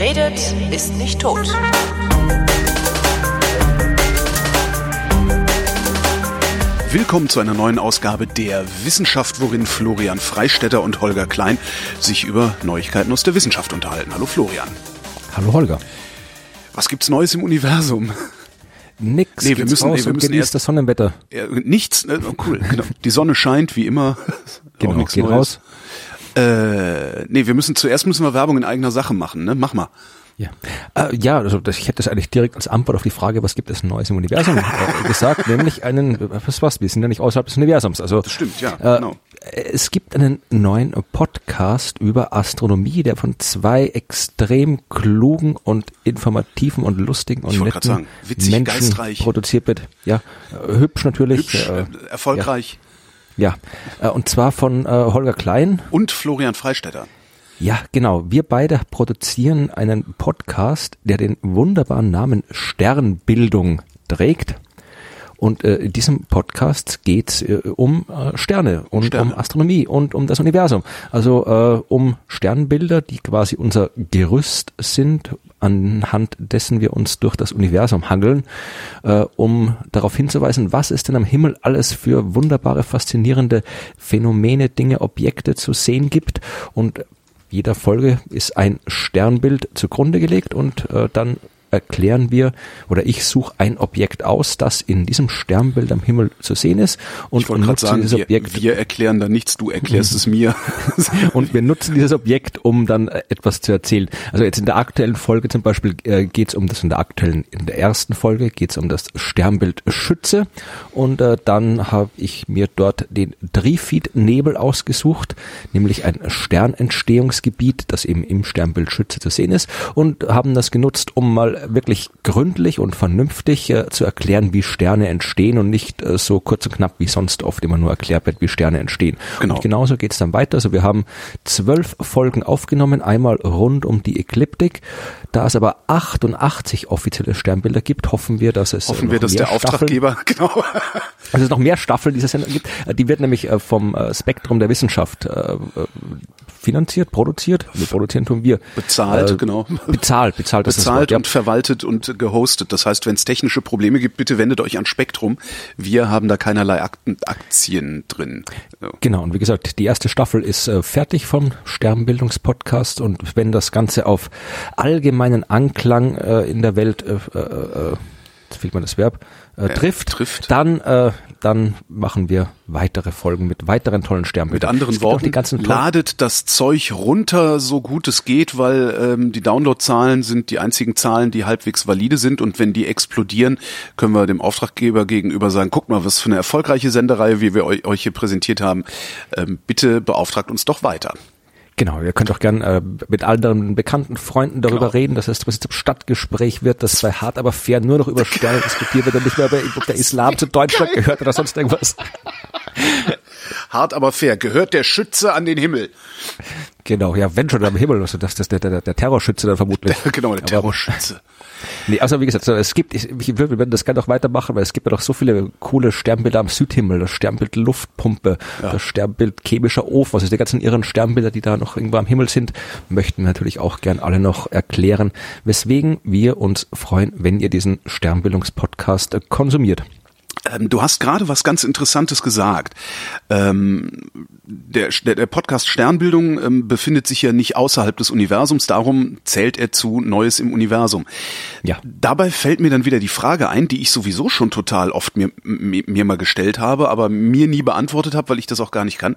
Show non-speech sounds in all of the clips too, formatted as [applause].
Wer redet, ist nicht tot. Willkommen zu einer neuen Ausgabe der Wissenschaft, worin Florian Freistetter und Holger Klein sich über Neuigkeiten aus der Wissenschaft unterhalten. Hallo Florian. Hallo Holger. Was gibt's Neues im Universum? Nix. Nee, wir müssen, raus nee, wir müssen erst- das Sonnenwetter. Äh, nichts, ne? oh, cool. Genau. Die Sonne scheint wie immer. [laughs] Genau, nichts geht Neues. raus. Äh, nee, wir müssen zuerst müssen wir Werbung in eigener Sache machen, ne? Mach mal. Ja, äh, ja also das, ich hätte das eigentlich direkt als Antwort auf die Frage, was gibt es Neues im Universum, [laughs] äh, gesagt, nämlich einen, was was, wir sind ja nicht außerhalb des Universums. Also Das stimmt, ja, äh, genau. Es gibt einen neuen Podcast über Astronomie, der von zwei extrem klugen und informativen und lustigen und netten sagen, witzig, Menschen geistreich. produziert wird. Ja, äh, hübsch natürlich. Hübsch, äh, äh, erfolgreich. ja, äh, und zwar von äh, Holger Klein Und Florian Freistetter. Ja, genau. Wir beide produzieren einen Podcast, der den wunderbaren Namen Sternbildung trägt. Und äh, in diesem Podcast geht's äh, um äh, Sterne und Sterne. um Astronomie und um das Universum. Also äh, um Sternbilder, die quasi unser Gerüst sind, anhand dessen wir uns durch das Universum hangeln, äh, um darauf hinzuweisen, was es denn am Himmel alles für wunderbare, faszinierende Phänomene, Dinge, Objekte zu sehen gibt. Und jeder Folge ist ein Sternbild zugrunde gelegt und äh, dann erklären wir oder ich suche ein Objekt aus, das in diesem Sternbild am Himmel zu sehen ist und nutze sagen, dieses wir, Objekt wir erklären da nichts, du erklärst es mir. [laughs] und wir nutzen dieses Objekt, um dann äh, etwas zu erzählen. Also jetzt in der aktuellen Folge zum Beispiel äh, geht es um das in der aktuellen, in der ersten Folge geht es um das Sternbild Schütze und äh, dann habe ich mir dort den Trifid-Nebel ausgesucht, nämlich ein Sternentstehungsgebiet, das eben im Sternbild Schütze zu sehen ist und haben das genutzt, um mal wirklich gründlich und vernünftig äh, zu erklären, wie Sterne entstehen und nicht äh, so kurz und knapp wie sonst oft immer nur erklärt wird, wie Sterne entstehen. Genau. Und genauso geht es dann weiter. Also wir haben zwölf Folgen aufgenommen, einmal rund um die Ekliptik. Da es aber 88 offizielle Sternbilder gibt, hoffen wir, dass es Hoffen noch wir, dass mehr der Staffeln, Auftraggeber, [laughs] genau. dass es noch mehr Staffeln dieser Sendung gibt. Äh, Die wird nämlich äh, vom äh, Spektrum der Wissenschaft finanziert, produziert. Wir produzieren tun wir. Bezahlt, Äh, genau. Bezahlt, bezahlt. das das bezahlt ja. und verwaltet und gehostet. Das heißt, wenn es technische Probleme gibt, bitte wendet euch an Spektrum. Wir haben da keinerlei Akten, Aktien drin. So. Genau, und wie gesagt, die erste Staffel ist äh, fertig vom Sternbildungspodcast und wenn das Ganze auf allgemeinen Anklang äh, in der Welt, äh, äh, äh, jetzt fehlt mir das Verb, äh, trifft, trifft. dann äh, dann machen wir weitere Folgen mit weiteren tollen Mit Sternbildern. anderen Worten, ladet das Zeug runter, so gut es geht, weil ähm, die Downloadzahlen sind die einzigen Zahlen, die halbwegs valide sind. Und wenn die explodieren, können wir dem Auftraggeber gegenüber sagen, guck mal, was für eine erfolgreiche Sendereihe, wie wir eu euch hier präsentiert haben. Ähm, bitte beauftragt uns doch weiter. Genau, ihr könnt auch gern äh, mit anderen bekannten Freunden darüber Genau. reden, dass es das zum Stadtgespräch wird, dass bei Hart aber fair nur noch über Sterne diskutiert wird und nicht mehr über, ob der Islam zu Deutschland gehört oder sonst irgendwas. [laughs] Hart aber fair. Gehört der Schütze an den Himmel? Genau, ja, wenn schon am Himmel, also das, das der, der, der Terrorschütze dann vermutlich. [laughs] genau, der Aber- Terrorschütze. Nee, also wie gesagt, so, es gibt, ich, ich, wir werden das gerne auch weitermachen, weil es gibt ja doch so viele coole Sternbilder am Südhimmel, das Sternbild Luftpumpe, das Sternbild chemischer Ofen, also die ganzen irren Sternbilder, die da noch irgendwo am Himmel sind, möchten wir natürlich auch gern alle noch erklären, weswegen wir uns freuen, wenn ihr diesen Sternbildungspodcast konsumiert. Ähm, du hast gerade was ganz Interessantes gesagt. Ähm, der, der, Podcast Sternbildung ähm, befindet sich ja nicht außerhalb des Universums, darum zählt er zu Neues im Universum. Ja. Dabei fällt mir dann wieder die Frage ein, die ich sowieso schon total oft mir, mir, mir mal gestellt habe, aber mir nie beantwortet habe, weil ich das auch gar nicht kann.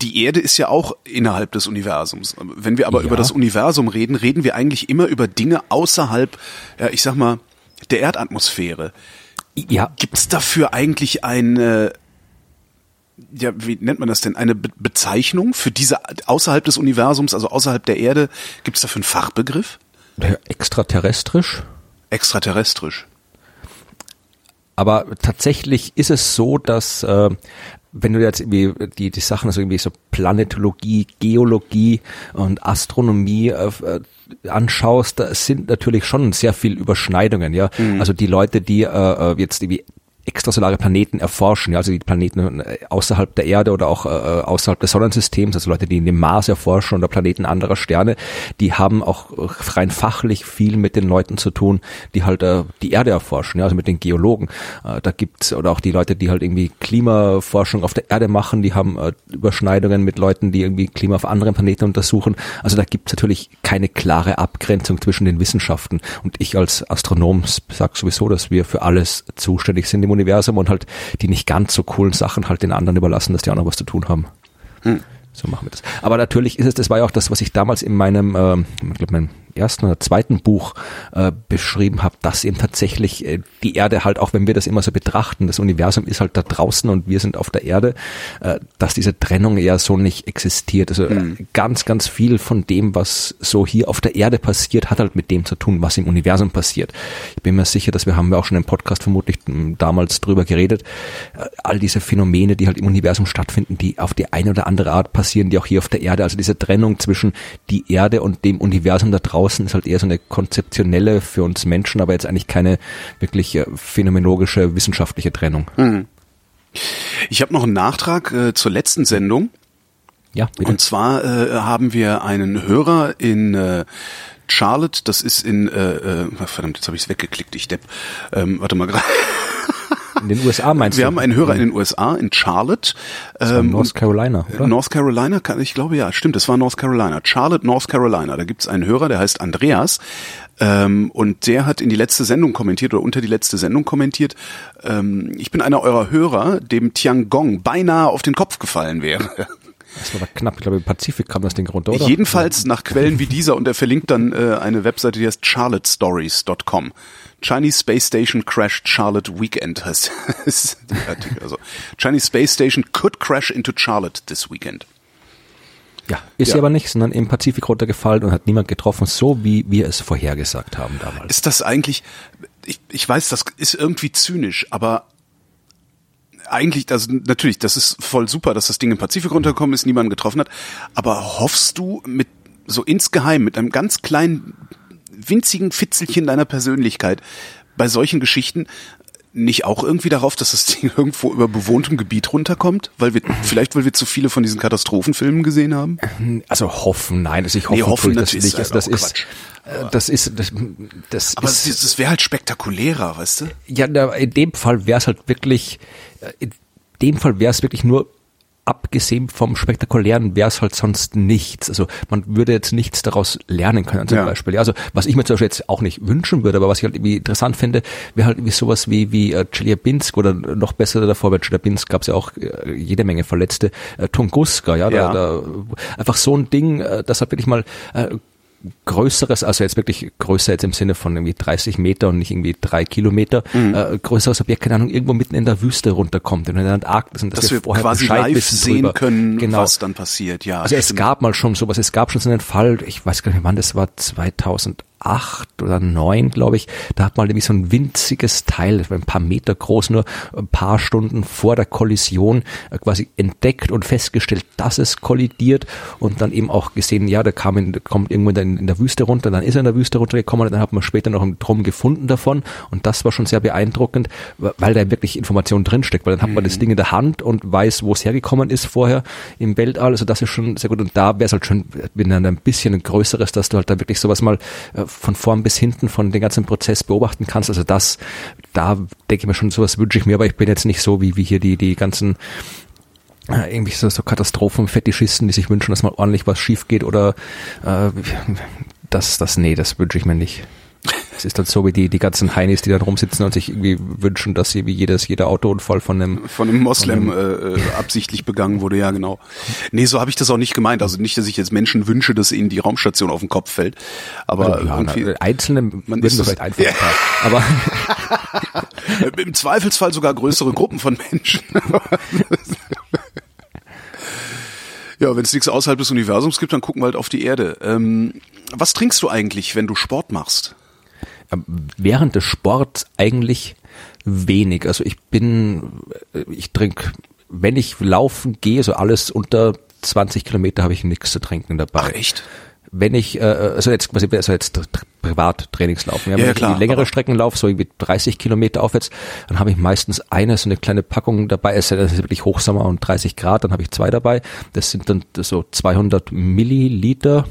Die Erde ist ja auch innerhalb des Universums. Wenn wir aber Ja. über das Universum reden, reden wir eigentlich immer über Dinge außerhalb, ja, ich sag mal, der Erdatmosphäre. Ja, Gibt's dafür eigentlich eine, ja, wie nennt man das denn, eine Be Bezeichnung für diese außerhalb des Universums, also außerhalb der Erde? Gibt's dafür einen Fachbegriff? extraterrestrisch. Extraterrestrisch. Aber tatsächlich ist es so, dass äh, wenn du jetzt irgendwie die, die Sachen, also irgendwie so Planetologie, Geologie und Astronomie äh, äh, anschaust, da sind natürlich schon sehr viel Überschneidungen, ja. Also die Leute, die äh, äh, jetzt irgendwie extrasolare Planeten erforschen, ja, also die Planeten äh, außerhalb der Erde oder auch äh, außerhalb des Sonnensystems, also Leute, die dem Mars erforschen oder Planeten anderer Sterne, die haben auch rein fachlich viel mit den Leuten zu tun, die halt äh, die Erde erforschen, ja, also mit den Geologen. Äh, da gibt's oder auch die Leute, die halt irgendwie Klimaforschung auf der Erde machen, die haben äh, Überschneidungen mit Leuten, die irgendwie Klima auf anderen Planeten untersuchen. Also da gibt's natürlich keine klare Abgrenzung zwischen den Wissenschaften. Und ich als Astronom sag sowieso, dass wir für alles zuständig sind im Universum und halt die nicht ganz so coolen Sachen halt den anderen überlassen, dass die auch noch was zu tun haben. Hm. So machen wir das. Aber natürlich ist es, das war ja auch das, was ich damals in meinem, äh, ich glaube, meinem ersten oder zweiten Buch äh, beschrieben habe, dass eben tatsächlich äh, die Erde halt, auch wenn wir das immer so betrachten, das Universum ist halt da draußen und wir sind auf der Erde, äh, dass diese Trennung eher so nicht existiert. Also mhm. ganz, ganz viel von dem, was so hier auf der Erde passiert, hat halt mit dem zu tun, was im Universum passiert. Ich bin mir sicher, dass wir haben wir auch schon im Podcast vermutlich damals drüber geredet, äh, all diese Phänomene, die halt im Universum stattfinden, die auf die eine oder andere Art passieren, die auch hier auf der Erde, also diese Trennung zwischen die Erde und dem Universum da draußen außen ist halt eher so eine konzeptionelle für uns Menschen, aber jetzt eigentlich keine wirklich äh, phänomenologische wissenschaftliche Trennung. Mhm. Ich habe noch einen Nachtrag äh, zur letzten Sendung. Ja, bitte. Und zwar äh, haben wir einen Hörer in äh, Charlotte, das ist in, äh, äh, verdammt, jetzt habe ich es weggeklickt, ich depp. Ähm, warte mal gerade. [laughs] In den USA meinst Wir du? haben einen Hörer in den USA, in Charlotte. Ähm, North Carolina, oder? North Carolina, ich glaube ja, stimmt, das war North Carolina. Charlotte, North Carolina. Da gibt's einen Hörer, der heißt Andreas. Ähm, und der hat in die letzte Sendung kommentiert oder unter die letzte Sendung kommentiert, ähm, ich bin einer eurer Hörer, dem Tiangong beinahe auf den Kopf gefallen wäre. Das war aber knapp, ich glaube im Pazifik kam das Ding runter, oder? Jedenfalls nach Quellen wie dieser und er verlinkt dann äh, eine Webseite, die heißt charlottestories.com. Chinese Space Station crashed Charlotte weekend [laughs] heißt der Artikel. Also Chinese Space Station could crash into Charlotte this weekend. Ja, ist ja. aber nicht, sondern im Pazifik runtergefallen und hat niemand getroffen, so wie wir es vorhergesagt haben damals. Ist das eigentlich, ich, ich weiß, das ist irgendwie zynisch, aber eigentlich, das, natürlich, das ist voll super, dass das Ding im Pazifik runtergekommen ist, niemanden getroffen hat, aber hoffst du mit so insgeheim, mit einem ganz kleinen winzigen Fitzelchen deiner Persönlichkeit bei solchen Geschichten nicht auch irgendwie darauf, dass das Ding irgendwo über bewohntem Gebiet runterkommt? Weil wir, vielleicht weil wir zu viele von diesen Katastrophenfilmen gesehen haben? Also hoffen, nein, also ich hoffe, nee, hoffen das nicht. Also das ist, äh, das ist, das, das aber ist, das wäre halt spektakulärer, weißt du? Ja, in dem Fall wäre es halt wirklich, äh, in dem Fall wäre es wirklich nur abgesehen vom Spektakulären wäre es halt sonst nichts. Also man würde jetzt nichts daraus lernen können zum ja. Beispiel. Ja, also was ich mir zum Beispiel jetzt auch nicht wünschen würde, aber was ich halt irgendwie interessant finde, wäre halt irgendwie sowas wie wie äh, Chelyabinsk oder noch besser davor bei Chelyabinsk gab es ja auch äh, jede Menge Verletzte. Äh, Tunguska, ja, ja. Da, da, einfach so ein Ding, äh, das hat wirklich mal äh, größeres, also jetzt wirklich größer jetzt im Sinne von irgendwie 30 Meter und nicht irgendwie drei Kilometer, mhm. äh, größeres Objekt, keine Ahnung, irgendwo mitten in der Wüste runterkommt, in der Antarktis und dass, dass wir, vorher quasi Bescheid live sehen drüber. können, genau. was dann passiert, ja. Also stimmt. es gab mal schon sowas, es gab schon so einen Fall, ich weiß gar nicht wann das war, 2000 acht oder neun, glaube ich, da hat man nämlich so ein winziges Teil, ein paar Meter groß, nur ein paar Stunden vor der Kollision äh, quasi entdeckt und festgestellt, dass es kollidiert und dann eben auch gesehen, ja, der kam in, kommt irgendwo in, in der Wüste runter, dann ist er in der Wüste runtergekommen und dann hat man später noch einen Drum gefunden davon und das war schon sehr beeindruckend, weil da wirklich Information drinsteckt, weil dann hat man das mhm. Ding in der Hand und weiß, wo es hergekommen ist vorher im Weltall, also das ist schon sehr gut und da wäre es halt schon, wenn dann ein bisschen ein größeres, dass du halt da wirklich sowas mal äh, von vorn bis hinten von den ganzen Prozess beobachten kannst. Also das, da denke ich mir schon, sowas wünsche ich mir, aber ich bin jetzt nicht so wie, wie hier die, die ganzen äh, irgendwie so, so Katastrophenfetischisten, die sich wünschen, dass mal ordentlich was schief geht oder äh, das, das, nee, das wünsche ich mir nicht. Es ist dann so wie die, die ganzen Heinis, die dann rumsitzen und sich irgendwie wünschen, dass sie wie jedes, jeder Autounfall von einem von einem Moslem von einem, äh, äh, absichtlich begangen wurde, ja genau. Nee, so habe ich das auch nicht gemeint. Also nicht, dass ich jetzt Menschen wünsche, dass ihnen die Raumstation auf den Kopf fällt. Aber ja, na, einzelne man ist vielleicht einfach ja. aber [laughs] im Zweifelsfall sogar größere Gruppen von Menschen. [laughs] Ja, wenn es nichts außerhalb des Universums gibt, dann gucken wir halt auf die Erde. Ähm, was trinkst du eigentlich, wenn du Sport machst? Ähm, während des Sports eigentlich wenig. Also ich bin, äh, ich trinke, wenn ich laufen gehe, so alles unter 20 Kilometer habe ich nichts zu trinken dabei. Ach echt? Wenn ich, äh, also jetzt quasi, also jetzt Privattrainingslaufen. Ja, Ja, ich klar, die längere Strecken laufe, so wie 30 Kilometer aufwärts, dann habe ich meistens eine, so eine kleine Packung dabei. Es ist wirklich Hochsommer und 30 Grad, dann habe ich zwei dabei. Das sind dann so 200 Milliliter.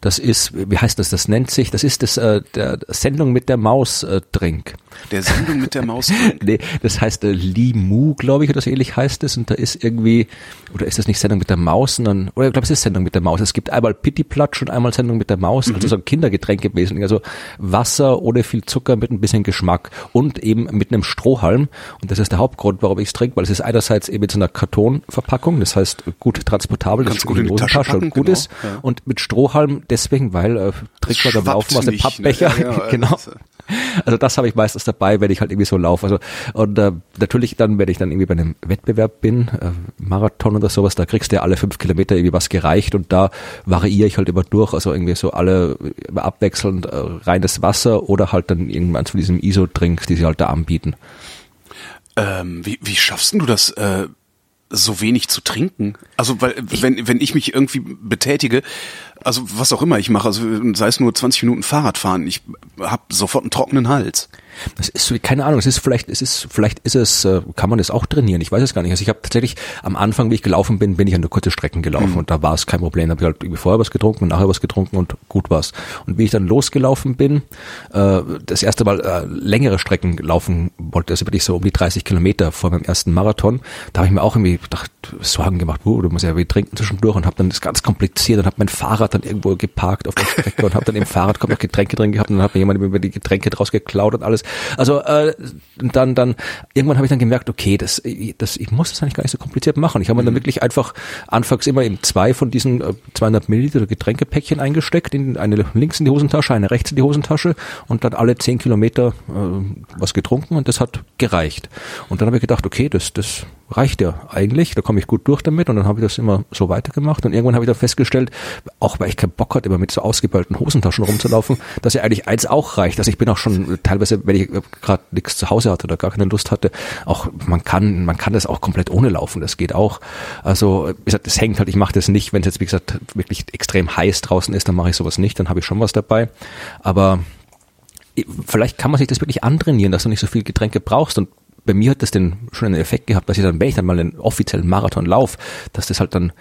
Das ist, wie heißt das? Das nennt sich, das ist das äh, der Sendung mit der Maus äh, Drink. Der Sendung mit der Maus. [laughs] drin. Nee, das heißt äh, Limu, glaube ich, oder so ähnlich heißt es. Und da ist irgendwie, oder ist das nicht Sendung mit der Maus, sondern, oder ich glaube, es ist Sendung mit der Maus. Es gibt einmal Pittiplatsch und einmal Sendung mit der Maus, also so ein Kindergetränk im Wesentlichen. Also Wasser ohne viel Zucker mit ein bisschen Geschmack und eben mit einem Strohhalm. Und das ist der Hauptgrund, warum ich es trinke, weil es ist einerseits eben mit so einer Kartonverpackung, das heißt gut transportabel, das gut in die Tasche Hosentasche und packen, gut genau, ist. ja. Und mit Strohhalm deswegen, weil äh, trinkt man schwappt Laufen aus dem nicht, ne? Pappbecher. Ja, ja, [laughs] genau. ist, äh, Also das habe ich meistens dabei, wenn ich halt irgendwie so laufe. Also und äh, natürlich dann, wenn ich dann irgendwie bei einem Wettbewerb bin, äh, Marathon oder sowas, da kriegst du ja alle fünf Kilometer irgendwie was gereicht und da variiere ich halt immer durch, also irgendwie so alle immer abwechselnd äh, reines Wasser oder halt dann irgendwann zu diesem ISO-Drinks, die sie halt da anbieten. Ähm, wie, wie schaffst du das, äh, so wenig zu trinken? Also, weil, wenn, wenn ich mich irgendwie betätige, also was auch immer ich mache, also sei es nur 20 Minuten Fahrradfahren, ich habe sofort einen trockenen Hals. Das ist so, keine Ahnung, es ist vielleicht, es ist, vielleicht ist es, äh, kann man das auch trainieren, ich weiß es gar nicht. Also ich habe tatsächlich am Anfang, wie ich gelaufen bin, bin ich an nur kurze Strecken gelaufen und da war es kein Problem. Da habe ich halt irgendwie vorher was getrunken und nachher was getrunken und gut war's. Und wie ich dann losgelaufen bin, äh, das erste Mal äh, längere Strecken laufen wollte, also wirklich so um die 30 Kilometer vor meinem ersten Marathon, da habe ich mir auch irgendwie gedacht, Sorgen gemacht, uh, du musst ja wie trinken zwischendurch und habe dann das ganz kompliziert und habe mein Fahrrad dann irgendwo geparkt auf der Strecke und habe dann im Fahrrad kommt noch Getränke drin gehabt und dann hat mir jemand über die Getränke draus geklaut und alles. Also äh, dann dann irgendwann habe ich dann gemerkt, okay, das, das ich muss das eigentlich gar nicht so kompliziert machen. Ich habe mir dann wirklich einfach anfangs immer in zwei von diesen äh, 200 Milliliter Getränkepäckchen eingesteckt, in eine links in die Hosentasche, eine rechts in die Hosentasche und dann alle zehn Kilometer äh, was getrunken und das hat gereicht. Und dann habe ich gedacht, okay, das das reicht ja eigentlich, da komme ich gut durch damit und dann habe ich das immer so weitergemacht und irgendwann habe ich dann festgestellt, auch weil ich keinen Bock hatte, immer mit so ausgeballten Hosentaschen rumzulaufen, dass ja eigentlich eins auch reicht. Also ich bin auch schon teilweise, wenn ich gerade nichts zu Hause hatte oder gar keine Lust hatte, auch man kann, man kann das auch komplett ohne laufen, das geht auch. Also wie gesagt, das hängt halt, ich mache das nicht, wenn es jetzt wie gesagt wirklich extrem heiß draußen ist, dann mache ich sowas nicht, dann habe ich schon was dabei. Aber vielleicht kann man sich das wirklich antrainieren, dass du nicht so viel Getränke brauchst und bei mir hat das den schon einen Effekt gehabt, dass ich dann, wenn ich dann mal einen offiziellen Marathon laufe, dass das halt dann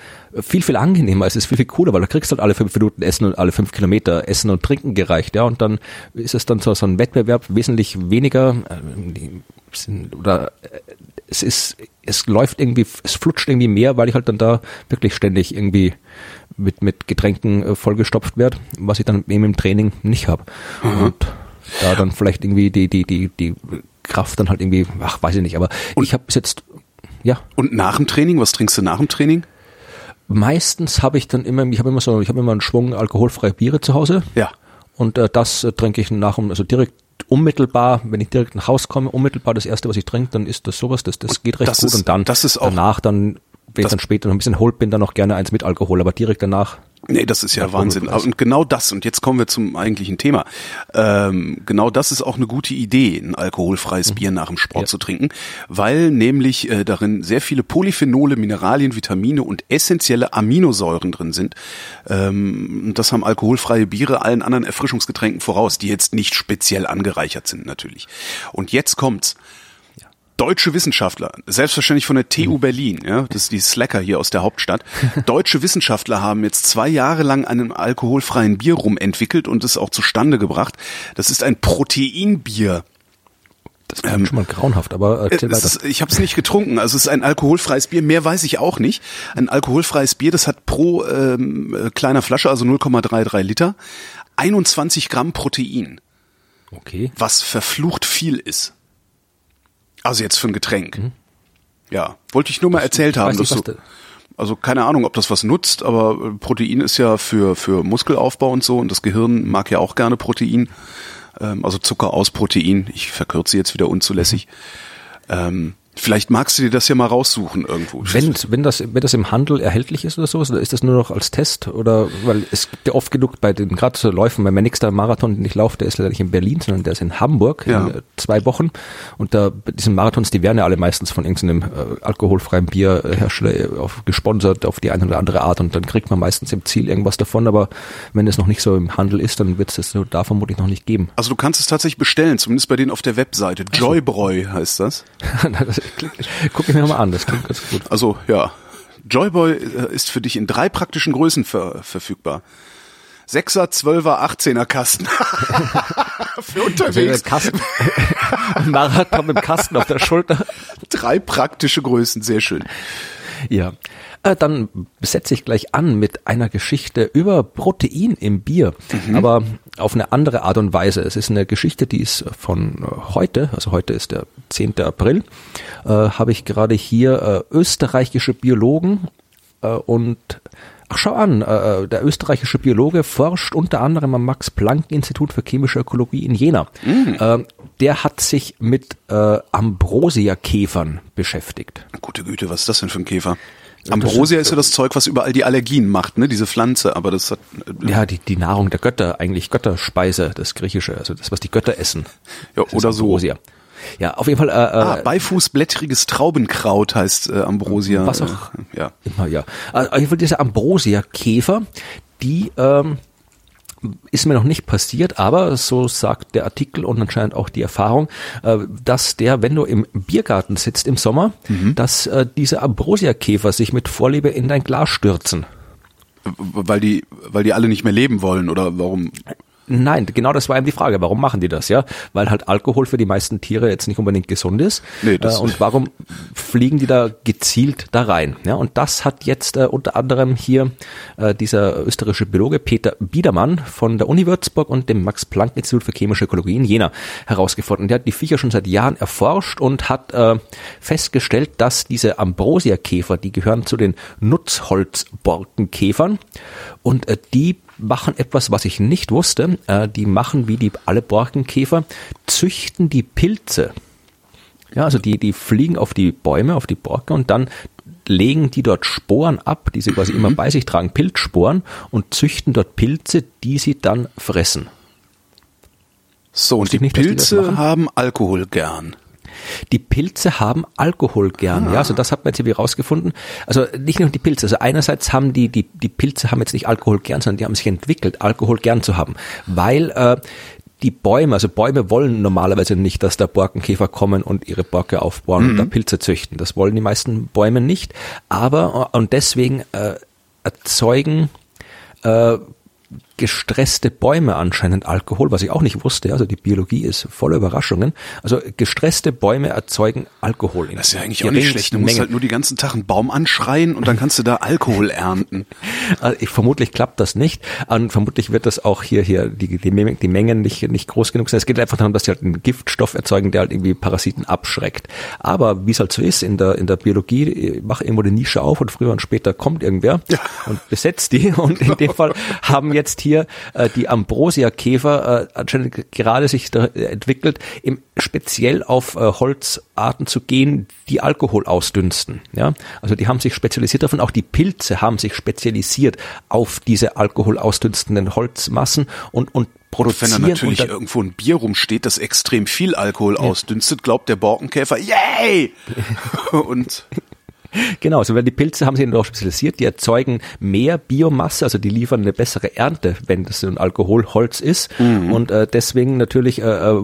viel, viel angenehmer ist, es ist viel, viel cooler, weil da kriegst du halt alle fünf Minuten Essen und alle fünf Kilometer Essen und Trinken gereicht, ja, und dann ist es dann so, so ein Wettbewerb wesentlich weniger, äh, oder äh, es ist, es läuft irgendwie, es flutscht irgendwie mehr, weil ich halt dann da wirklich ständig irgendwie mit, mit Getränken äh, vollgestopft werde, was ich dann eben im Training nicht habe. Und da dann vielleicht irgendwie die, die, die, die Kraft dann halt irgendwie, ach, weiß ich nicht, aber ich habe bis jetzt, ja, Und nach dem Training, was trinkst du nach dem Training? meistens habe ich dann immer, ich habe immer so, ich habe immer einen Schwung alkoholfreie Biere zu Hause Ja. und äh, das äh, trinke ich nach, dem- also direkt unmittelbar, wenn ich direkt nach Haus komme, unmittelbar das erste, was ich trinke, dann ist das sowas, das, das geht recht das gut ist- und dann das ist auch- danach dann, wenn ich dann später noch ein bisschen holt bin, dann noch gerne eins mit Alkohol, aber direkt danach Nee, das ist ja Ja, Wahnsinn. Und genau das, und jetzt kommen wir zum eigentlichen Thema. Ähm, genau das ist auch eine gute Idee, ein alkoholfreies Bier nach dem Sport Ja. zu trinken, weil nämlich äh, darin sehr viele Polyphenole, Mineralien, Vitamine und essentielle Aminosäuren drin sind. Ähm, und das haben alkoholfreie Biere allen anderen Erfrischungsgetränken voraus, die jetzt nicht speziell angereichert sind natürlich. Und jetzt kommt's. Deutsche Wissenschaftler, selbstverständlich von der TU Berlin, ja, das ist die Slacker hier aus der Hauptstadt. Deutsche [laughs] Wissenschaftler haben jetzt zwei Jahre lang einen alkoholfreien Bier rum entwickelt und es auch zustande gebracht. Das ist ein Proteinbier. Das war schon mal grauenhaft, aber äh, erzähl Es weiter. ist, ich habe es nicht getrunken. Also es ist ein alkoholfreies Bier. Mehr weiß ich auch nicht. Ein alkoholfreies Bier, das hat pro ähm, äh, kleiner Flasche, also 0,33 Liter, 21 Gramm Protein, Okay. was verflucht viel ist. Also jetzt für ein Getränk. Ja, wollte ich nur mal erzählt Mhm. haben. dass so, also keine Ahnung, ob das was nutzt, aber äh, Protein ist ja für, für Muskelaufbau und so und das Gehirn mag ja auch gerne Protein. Ähm, also Zucker aus Protein. Ich verkürze jetzt wieder unzulässig. Ähm, Vielleicht magst du dir das ja mal raussuchen irgendwo. Wenn, wenn, das, wenn das im Handel erhältlich ist oder so, oder ist das nur noch als Test? Oder weil es gibt ja oft genug bei den gerade so Läufen, bei meinem nächster Marathon, den ich laufe, der ist leider nicht in Berlin, sondern der ist in Hamburg Ja. in äh, zwei Wochen. Und da diesen Marathons, die werden ja alle meistens von irgendeinem äh, alkoholfreien Bierhersteller äh, auf, gesponsert auf die eine oder andere Art und dann kriegt man meistens im Ziel irgendwas davon, aber wenn es noch nicht so im Handel ist, dann wird es das nur da vermutlich noch nicht geben. Also du kannst es tatsächlich bestellen, zumindest bei denen auf der Webseite. Joybräu heißt das. [laughs] Das [laughs] Guck ich mir mal an, das klingt ganz gut. Also ja, Joyboy äh, ist für dich in drei praktischen Größen ver verfügbar. Sechser, Zwölfer, 18er Kasten. [laughs] für unterwegs. Kasten, ein [laughs] Marathon mit Kasten auf der Schulter. Drei praktische Größen, sehr schön. Ja. Äh, Dann setze ich gleich an mit einer Geschichte über Protein im Bier, aber auf eine andere Art und Weise. Es ist eine Geschichte, die ist von äh, heute, also heute ist der 10. April, äh, habe ich gerade hier äh, österreichische Biologen äh, und Ach, schau an, äh, der österreichische Biologe forscht unter anderem am Max-Planck-Institut für chemische Ökologie in Jena. Äh, der hat sich mit äh, Ambrosia-Käfern beschäftigt. Gute Güte, was ist das denn für ein Käfer? Ambrosia ist ja das Zeug, was überall die Allergien macht, ne? Diese Pflanze, aber das hat äh, Ja, die, die Nahrung der Götter, eigentlich Götterspeise, das Griechische, also das, was die Götter essen. Ja, oder so. Ambrosia. Ja, auf jeden Fall, äh, Ah, äh, beifußblättriges Traubenkraut heißt äh, Ambrosia. Was auch- Äh, ja. immer, ja. Also, auf jeden Fall diese Ambrosia-Käfer, die, ähm, ist mir noch nicht passiert, aber so sagt der Artikel und anscheinend auch die Erfahrung, äh, dass der, wenn du im Biergarten sitzt im Sommer, Mhm. dass äh, diese Ambrosia-Käfer sich mit Vorliebe in dein Glas stürzen. Weil die, weil die alle nicht mehr leben wollen oder warum? Nein, genau das war eben die Frage. Warum machen die das, ja? Weil halt Alkohol für die meisten Tiere jetzt nicht unbedingt gesund ist. Nee, das- äh, und warum fliegen die da gezielt da rein? Ja, und das hat jetzt äh, unter anderem hier äh, dieser österreichische Biologe Peter Biedermann von der Uni Würzburg und dem Max-Planck-Institut für chemische Ökologie in Jena herausgefunden. Der hat die Viecher schon seit Jahren erforscht und hat äh, festgestellt, dass diese Ambrosia-Käfer, die gehören zu den Nutzholzborkenkäfern und äh, die machen etwas, was ich nicht wusste. Äh, die machen wie die alle Borkenkäfer, züchten die Pilze. Ja, also die, die fliegen auf die Bäume, auf die Borke und dann legen die dort Sporen ab, die sie quasi immer bei sich tragen, Pilzsporen und züchten dort Pilze, die sie dann fressen. So, und die ich nicht, die Pilze machen. haben Alkohol gern. Die Pilze haben Alkohol gern, ja, also das hat man jetzt irgendwie rausgefunden. Also nicht nur die Pilze, also einerseits haben die, die, die Pilze haben jetzt nicht Alkohol gern, sondern die haben sich entwickelt, Alkohol gern zu haben, weil äh, die Bäume, also Bäume wollen normalerweise nicht, dass da Borkenkäfer kommen und ihre Borke aufbauen und da Pilze züchten. Das wollen die meisten Bäume nicht, aber und deswegen äh, erzeugen äh, gestresste Bäume anscheinend Alkohol, was ich auch nicht wusste. Also die Biologie ist voller Überraschungen. Also gestresste Bäume erzeugen Alkohol. Das ist ja eigentlich auch nicht schlecht. Du musst Mengen. halt nur die ganzen Tag einen Baum anschreien und dann kannst du da Alkohol ernten. [laughs] Also ich, vermutlich klappt das nicht. Und vermutlich wird das auch hier, hier die, die, die Mengen nicht, nicht groß genug sein. Es geht einfach darum, dass sie halt einen Giftstoff erzeugen, der halt irgendwie Parasiten abschreckt. Aber wie es halt so ist, in der, in der Biologie, ich mache irgendwo die Nische auf und früher und später kommt irgendwer und besetzt die. Und in dem Fall [laughs] haben jetzt hier äh, die Ambrosia-Käfer äh, anscheinend gerade sich entwickelt, im speziell auf äh, Holzarten zu gehen, die Alkohol ausdünsten. Ja, also die haben sich spezialisiert davon. Auch die Pilze haben sich spezialisiert auf diese Alkohol ausdünstenden Holzmassen und und Wenn produzieren da natürlich unter- irgendwo ein Bier rumsteht, das extrem viel Alkohol ausdünstet, glaubt der Borkenkäfer, yay! [laughs] und Genau, also weil die Pilze haben sich darauf spezialisiert, die erzeugen mehr Biomasse, also die liefern eine bessere Ernte, wenn das so ein Alkoholholz ist. Und äh, deswegen natürlich äh, äh,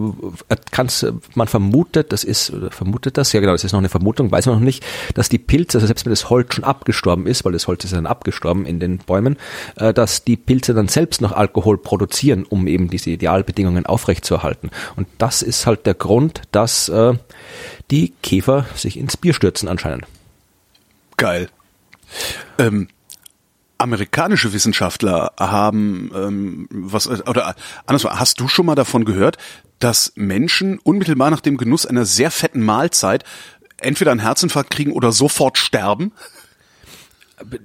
kann's, man vermutet, das ist, vermutet das, ja genau, das ist noch eine Vermutung, weiß man noch nicht, dass die Pilze, also selbst wenn das Holz schon abgestorben ist, weil das Holz ist dann abgestorben in den Bäumen, äh, dass die Pilze dann selbst noch Alkohol produzieren, um eben diese Idealbedingungen aufrechtzuerhalten. Und das ist halt der Grund, dass äh, die Käfer sich ins Bier stürzen anscheinend. Geil. Ähm, amerikanische Wissenschaftler haben ähm, was oder andersrum, hast du schon mal davon gehört, dass Menschen unmittelbar nach dem Genuss einer sehr fetten Mahlzeit entweder einen Herzinfarkt kriegen oder sofort sterben?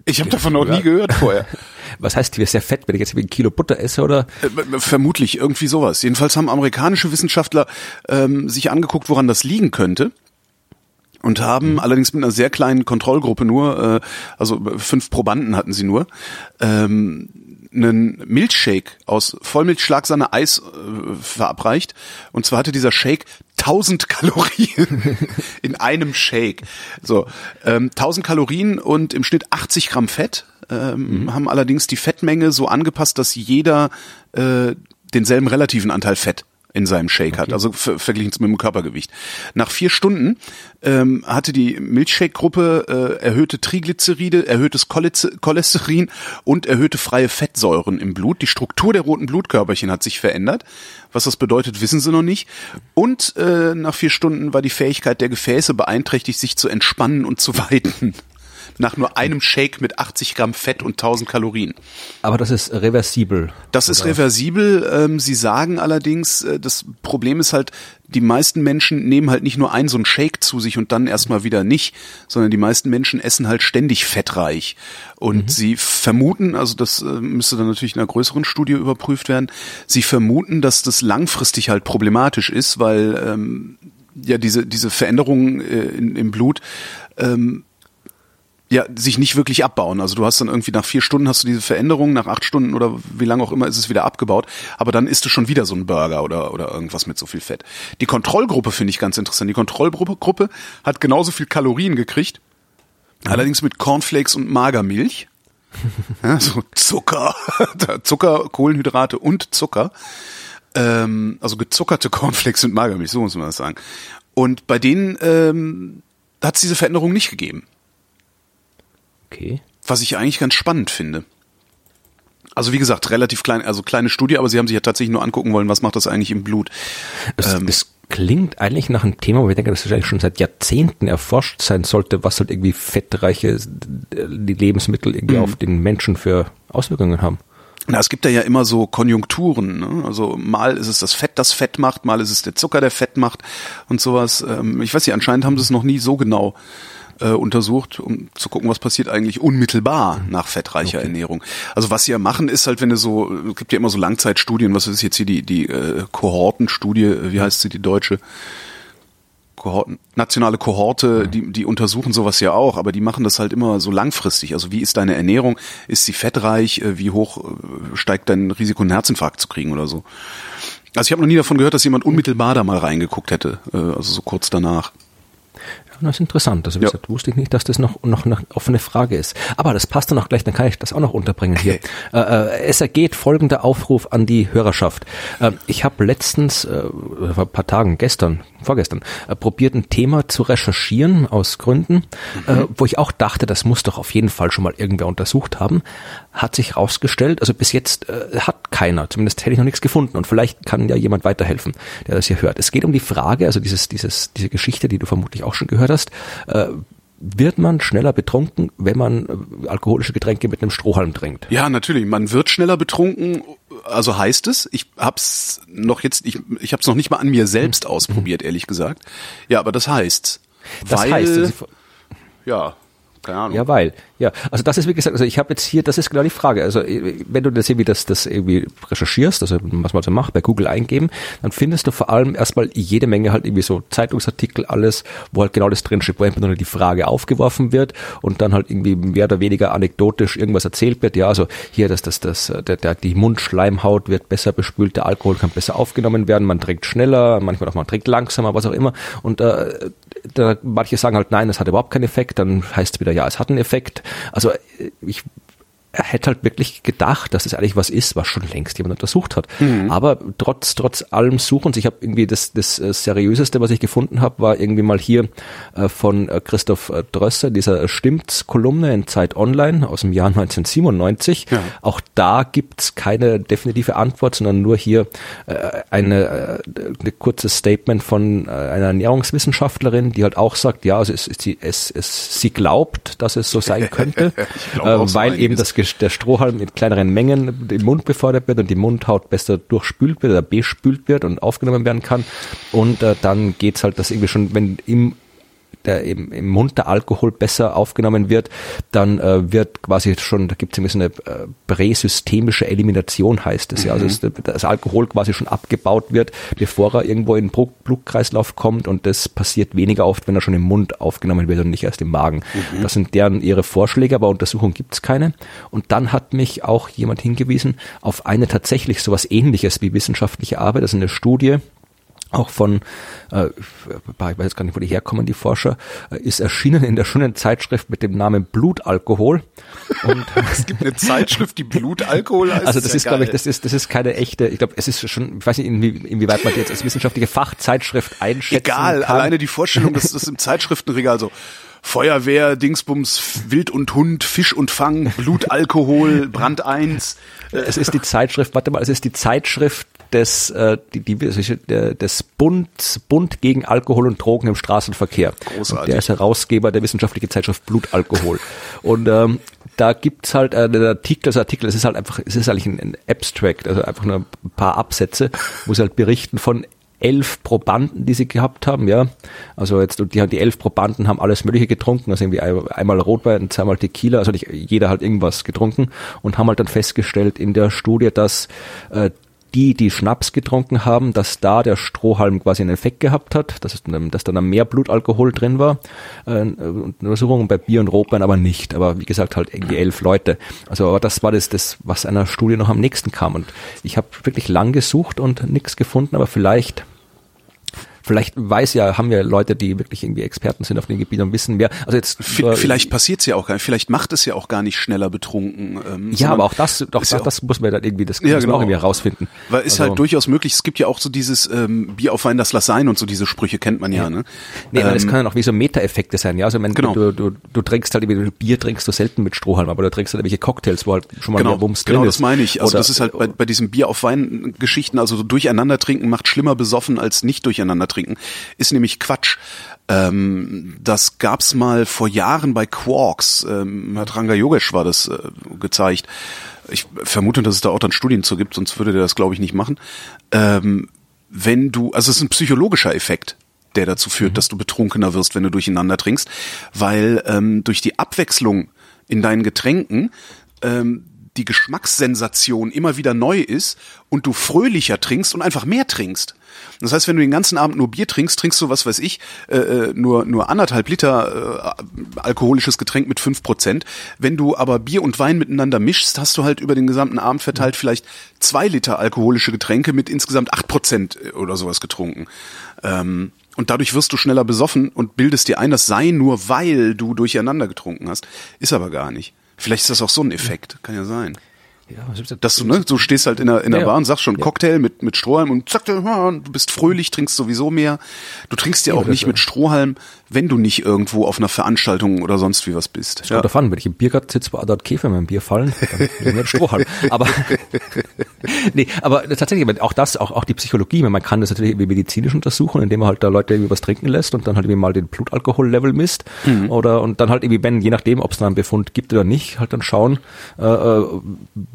Ich habe davon noch nie gehört vorher. [laughs] Was heißt, die wäre sehr fett, wenn ich jetzt ein Kilo Butter esse oder? Äh, Vermutlich irgendwie sowas. Jedenfalls haben amerikanische Wissenschaftler ähm, sich angeguckt, woran das liegen könnte. Und haben mhm. allerdings mit einer sehr kleinen Kontrollgruppe nur, äh, also fünf Probanden hatten sie nur, ähm, einen Milchshake aus Vollmilchschlagsahne Eis äh, verabreicht. Und zwar hatte dieser Shake 1000 Kalorien [laughs] in einem Shake. So, ähm, 1000 Kalorien und im Schnitt 80 Gramm Fett. Ähm, mhm. Haben allerdings die Fettmenge so angepasst, dass jeder äh, denselben relativen Anteil Fett in seinem Shake okay. hat, also verglichen mit dem Körpergewicht. Nach vier Stunden ähm, hatte die Milchshake-Gruppe äh, erhöhte Triglyceride, erhöhtes Cholesterin und erhöhte freie Fettsäuren im Blut. Die Struktur der roten Blutkörperchen hat sich verändert. Was das bedeutet, wissen sie noch nicht. Und äh, nach vier Stunden war die Fähigkeit der Gefäße beeinträchtigt, sich zu entspannen und zu weiten nach nur einem Shake mit 80 Gramm Fett und 1000 Kalorien. Aber das ist reversibel. Das oder? ist reversibel. Ähm, sie sagen allerdings, äh, das Problem ist halt, die meisten Menschen nehmen halt nicht nur ein so ein Shake zu sich und dann erstmal wieder nicht, sondern die meisten Menschen essen halt ständig fettreich. Und mhm. sie vermuten, also das äh, müsste dann natürlich in einer größeren Studie überprüft werden, sie vermuten, dass das langfristig halt problematisch ist, weil ähm, ja diese diese Veränderungen äh, in, im Blut ähm, ja, sich nicht wirklich abbauen. Also du hast dann irgendwie nach vier Stunden hast du diese Veränderung, nach acht Stunden oder wie lange auch immer ist es wieder abgebaut, aber dann isst du schon wieder so ein Burger oder, oder irgendwas mit so viel Fett. Die Kontrollgruppe finde ich ganz interessant. Die Kontrollgruppe hat genauso viel Kalorien gekriegt, allerdings mit Cornflakes und Magermilch. [laughs] ja, so Zucker, [laughs] Zucker, Kohlenhydrate und Zucker. Ähm, also gezuckerte Cornflakes und Magermilch, so muss man das sagen. Und bei denen ähm, hat es diese Veränderung nicht gegeben. Okay. Was ich eigentlich ganz spannend finde. Also wie gesagt, relativ klein, also kleine Studie, aber sie haben sich ja tatsächlich nur angucken wollen, was macht das eigentlich im Blut. Es, ähm, es klingt eigentlich nach einem Thema, wo ich denke, das eigentlich schon seit Jahrzehnten erforscht sein sollte, was halt irgendwie fettreiche die Lebensmittel irgendwie mhm. auf den Menschen für Auswirkungen haben. Na, es gibt da ja immer so Konjunkturen. Ne? Also mal ist es das Fett, das Fett macht, mal ist es der Zucker, der Fett macht und sowas. Ähm, ich weiß nicht, anscheinend haben sie es noch nie so genau äh, untersucht, um zu gucken, was passiert eigentlich unmittelbar nach fettreicher okay. Ernährung. Also was sie ja machen, ist halt, wenn du so, es gibt ja immer so Langzeitstudien, was ist jetzt hier die, die äh, Kohortenstudie, wie heißt sie, die deutsche? Kohorten, nationale Kohorte, mhm. die, die untersuchen sowas ja auch, aber die machen das halt immer so langfristig. Also wie ist deine Ernährung? Ist sie fettreich? Äh, wie hoch äh, steigt dein Risiko, einen Herzinfarkt zu kriegen oder so? Also ich habe noch nie davon gehört, dass jemand unmittelbar da mal reingeguckt hätte, äh, also so kurz danach. Das ist interessant. Also wie ja. gesagt, wusste ich nicht, dass das noch, noch eine offene Frage ist. Aber das passt dann auch gleich, dann kann ich das auch noch unterbringen hier. Äh, äh, es ergeht folgender Aufruf an die Hörerschaft. Äh, ich habe letztens, vor ein paar Tagen, gestern, vorgestern, äh, probiert ein Thema zu recherchieren aus Gründen, äh, mhm. wo ich auch dachte, das muss doch auf jeden Fall schon mal irgendwer untersucht haben. Hat sich rausgestellt, also bis jetzt hat keiner, zumindest hätte ich noch nichts gefunden und vielleicht kann ja jemand weiterhelfen, der das hier hört. Es geht um die Frage, also dieses, dieses, diese Geschichte, die du vermutlich auch schon gehört hast, äh, wird man schneller betrunken, wenn man äh, alkoholische Getränke mit einem Strohhalm trinkt? Ja, natürlich. Man wird schneller betrunken. Also heißt es. Ich hab's noch jetzt, ich, ich hab's noch nicht mal an mir selbst mhm. ausprobiert, ehrlich gesagt. Ja, aber das heißt. Das weil, heißt, ja, keine Ahnung. Ja, weil. Ja, also das ist wie gesagt, also ich habe jetzt hier, das ist genau die Frage. Also wenn du das irgendwie das, das irgendwie recherchierst, also was man so macht, bei Google eingeben, dann findest du vor allem erstmal jede Menge halt irgendwie so Zeitungsartikel, alles, wo halt genau das drinsteht, wo einfach nur die Frage aufgeworfen wird und dann halt irgendwie mehr oder weniger anekdotisch irgendwas erzählt wird. Ja, also hier, dass das, das, der, der, die Mundschleimhaut wird besser bespült, der Alkohol kann besser aufgenommen werden, man trinkt schneller, manchmal auch man trinkt langsamer, was auch immer. Und äh, da, manche sagen halt, nein, es hat überhaupt keinen Effekt, dann heißt es wieder, ja, es hat einen Effekt. Also ich er hätte halt wirklich gedacht, dass es das eigentlich was ist, was schon längst jemand untersucht hat. Mhm. Aber trotz trotz allem Suchens, ich habe irgendwie das das äh, seriöseste, was ich gefunden habe, war irgendwie mal hier äh, von äh, Christoph Drösser, dieser Stimmts Kolumne in Zeit Online aus dem Jahr 1997. Ja. Auch da gibt's keine definitive Antwort, sondern nur hier eine, eine kurzes Statement von einer Ernährungswissenschaftlerin, die halt auch sagt, ja, also es, es, es, es, sie glaubt, dass es so sein könnte, [laughs] weil eben das der Strohhalm in kleineren Mengen im Mund befördert wird und die Mundhaut besser durchspült wird oder bespült wird und aufgenommen werden kann. Und äh, dann geht's halt, dass irgendwie schon, wenn im der im, im Mund der Alkohol besser aufgenommen wird, dann äh, wird quasi schon, da gibt es irgendwie so eine äh, präsystemische Elimination, heißt es ja. Also dass das Alkohol quasi schon abgebaut wird, bevor er irgendwo in den Blutkreislauf kommt und das passiert weniger oft, wenn er schon im Mund aufgenommen wird und nicht erst im Magen. Mhm. Das sind deren ihre Vorschläge, aber Untersuchungen gibt es keine. Und dann hat mich auch jemand hingewiesen auf eine tatsächlich sowas ähnliches wie wissenschaftliche Arbeit, ist eine Studie, auch von, äh, ich weiß jetzt gar nicht, wo die herkommen, die Forscher, äh, ist erschienen in der schönen Zeitschrift mit dem Namen Blutalkohol. Und [laughs] es gibt eine Zeitschrift, die Blutalkohol heißt. Also das, ist, ja glaube ich, das ist, das ist keine echte, ich glaube, es ist schon, ich weiß nicht, inwie, inwieweit man die jetzt als wissenschaftliche Fachzeitschrift einschätzen Egal, kann. alleine die Vorstellung, dass das im Zeitschriftenregal so Feuerwehr, Dingsbums, Wild und Hund, Fisch und Fang, Blutalkohol, Brand 1. Es ist die Zeitschrift, warte mal, es ist die Zeitschrift des, äh, die, die, des Bund, Bund gegen Alkohol und Drogen im Straßenverkehr. Großartig. Der ist Herausgeber der wissenschaftlichen Zeitschrift Blutalkohol. und ähm, da gibt's halt äh, einen Artikel, das Artikel, es ist halt einfach, es ist eigentlich ein, ein Abstract, also einfach nur ein paar Absätze, wo sie halt berichten von elf Probanden, die sie gehabt haben, ja. Also jetzt, die, die elf Probanden haben alles Mögliche getrunken, also irgendwie einmal Rotwein, zweimal Tequila, also nicht jeder hat irgendwas getrunken und haben halt dann festgestellt in der Studie, dass äh, die, die Schnaps getrunken haben, dass da der Strohhalm quasi einen Effekt gehabt hat, dass, es, dass dann mehr Blutalkohol drin war. Äh, Untersuchungen bei Bier und Rotwein aber nicht. Aber wie gesagt, halt irgendwie elf Leute. Also das war das, das, was einer Studie noch am nächsten kam. Und ich habe wirklich lang gesucht und nichts gefunden, aber vielleicht Vielleicht weiß ja, haben wir Leute, die wirklich irgendwie Experten sind auf dem Gebiet und wissen mehr. Also jetzt vielleicht passiert es ja auch gar nicht, vielleicht macht es ja auch gar nicht schneller betrunken. Ähm, ja, aber auch das, doch, das, ja das muss man dann irgendwie, das ja, genau. auch irgendwie herausfinden. Weil ist halt also, halt durchaus möglich. Es gibt ja auch so dieses ähm, Bier auf Wein, das lass sein und so diese Sprüche kennt man ja. ja. Ne? Nee, ähm, das können auch wie so Meta-Effekte sein. Ja, also wenn genau. du, du, du trinkst halt irgendwie Bier trinkst du selten mit Strohhalm, aber du trinkst halt irgendwelche Cocktails, wo halt schon mal genau, mehr Wumms genau, drin ist. Genau, das meine ich. Also Oder, das ist halt bei, bei diesen Bier auf Wein Geschichten, also so durcheinander trinken macht schlimmer besoffen als nicht durcheinander trinken. Ist nämlich Quatsch. Ähm, das gab's mal vor Jahren bei Quarks. Ähm, Herr Ranga Yogesh war das äh, gezeigt. Ich vermute, dass es da auch dann Studien zu gibt, sonst würde der das, glaube ich, nicht machen. Ähm, wenn du, also es ist ein psychologischer Effekt, der dazu führt, mhm. dass du betrunkener wirst, wenn du durcheinander trinkst, weil ähm, durch die Abwechslung in deinen Getränken ähm, die Geschmackssensation immer wieder neu ist und du fröhlicher trinkst und einfach mehr trinkst. Das heißt, wenn du den ganzen Abend nur Bier trinkst, trinkst du, was weiß ich, äh, äh, nur, nur anderthalb Liter äh, alkoholisches Getränk mit fünf Prozent. Wenn du aber Bier und Wein miteinander mischst, hast du halt über den gesamten Abend verteilt vielleicht zwei Liter alkoholische Getränke mit insgesamt acht Prozent oder sowas getrunken. Ähm, und dadurch wirst du schneller besoffen und bildest dir ein, das sei nur, weil du durcheinander getrunken hast. Ist aber gar nicht. Vielleicht ist das auch so ein Effekt. Kann ja sein. Ja, dass du, ne, du stehst halt in der, in der ja, Bar und sagst schon ja. Cocktail mit, mit Strohhalm und zack, du bist fröhlich, trinkst sowieso mehr. Du trinkst ja, auch nicht mit Strohhalm, wenn du nicht irgendwo auf einer Veranstaltung oder sonst wie was bist. Das ja. davon, wenn ich im Biergarten sitze, wo dort Käfer in meinem Bier fallen, dann mit Strohhalm. [laughs] Aber, [laughs] nee, aber tatsächlich, auch das, auch, auch die Psychologie, man kann das natürlich medizinisch untersuchen, indem man halt da Leute irgendwie was trinken lässt und dann halt irgendwie mal den Blutalkohollevel misst mhm. oder, und dann halt irgendwie, wenn, je nachdem, ob es da einen Befund gibt oder nicht, halt dann schauen, äh, äh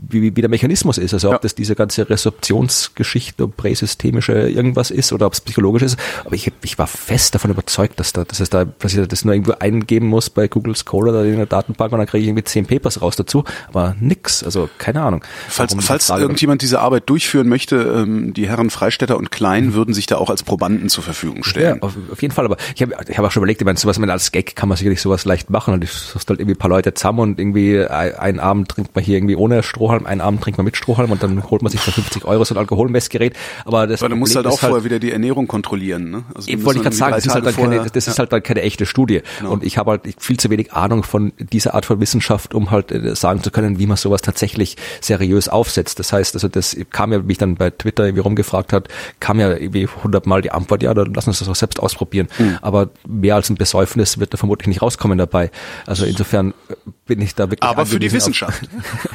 wie, wie der Mechanismus ist. Also ob ja. das diese ganze Resorptionsgeschichte, präsystemische irgendwas ist oder ob es psychologisch ist. Aber ich, ich war fest davon überzeugt, dass da, dass es da, dass ich das nur irgendwo eingeben muss bei Google Scholar oder in der Datenbank und dann kriege ich irgendwie zehn Papers raus dazu. Aber nix, also keine Ahnung. Falls, falls irgendjemand diese Arbeit durchführen möchte, ähm, die Herren Freistetter und Klein würden sich da auch als Probanden zur Verfügung stellen. Ja, auf, auf jeden Fall. Aber ich habe ich hab auch schon überlegt, ich meine, sowas ich als Gag kann man sicherlich sowas leicht machen. Und ich hast halt irgendwie ein paar Leute zusammen und irgendwie einen Abend trinkt man hier irgendwie ohne Strohhalm einen Abend trinkt man mit Strohhalm und dann holt man sich für 50 Euro so ein Alkoholmessgerät. Aber das Aber du musst halt auch vorher wieder die Ernährung kontrollieren. Ne? Also eben wollte ich gerade sagen, das, ist halt, dann keine, das ja. ist halt dann keine echte Studie. Genau. Und ich habe halt viel zu wenig Ahnung von dieser Art von Wissenschaft, um halt äh, sagen zu können, wie man sowas tatsächlich seriös aufsetzt. Das heißt, also das kam ja, wie ich dann bei Twitter irgendwie rumgefragt hat, kam ja irgendwie hundertmal die Antwort, ja, dann lass uns das auch selbst ausprobieren. Mhm. Aber mehr als ein Besäufnis wird da vermutlich nicht rauskommen dabei. Also insofern äh, bin ich da wirklich. Aber für die Wissenschaft.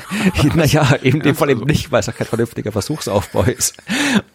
[laughs] naja, Ja, eben in dem Fall eben nicht, weil es ja kein vernünftiger Versuchsaufbau ist.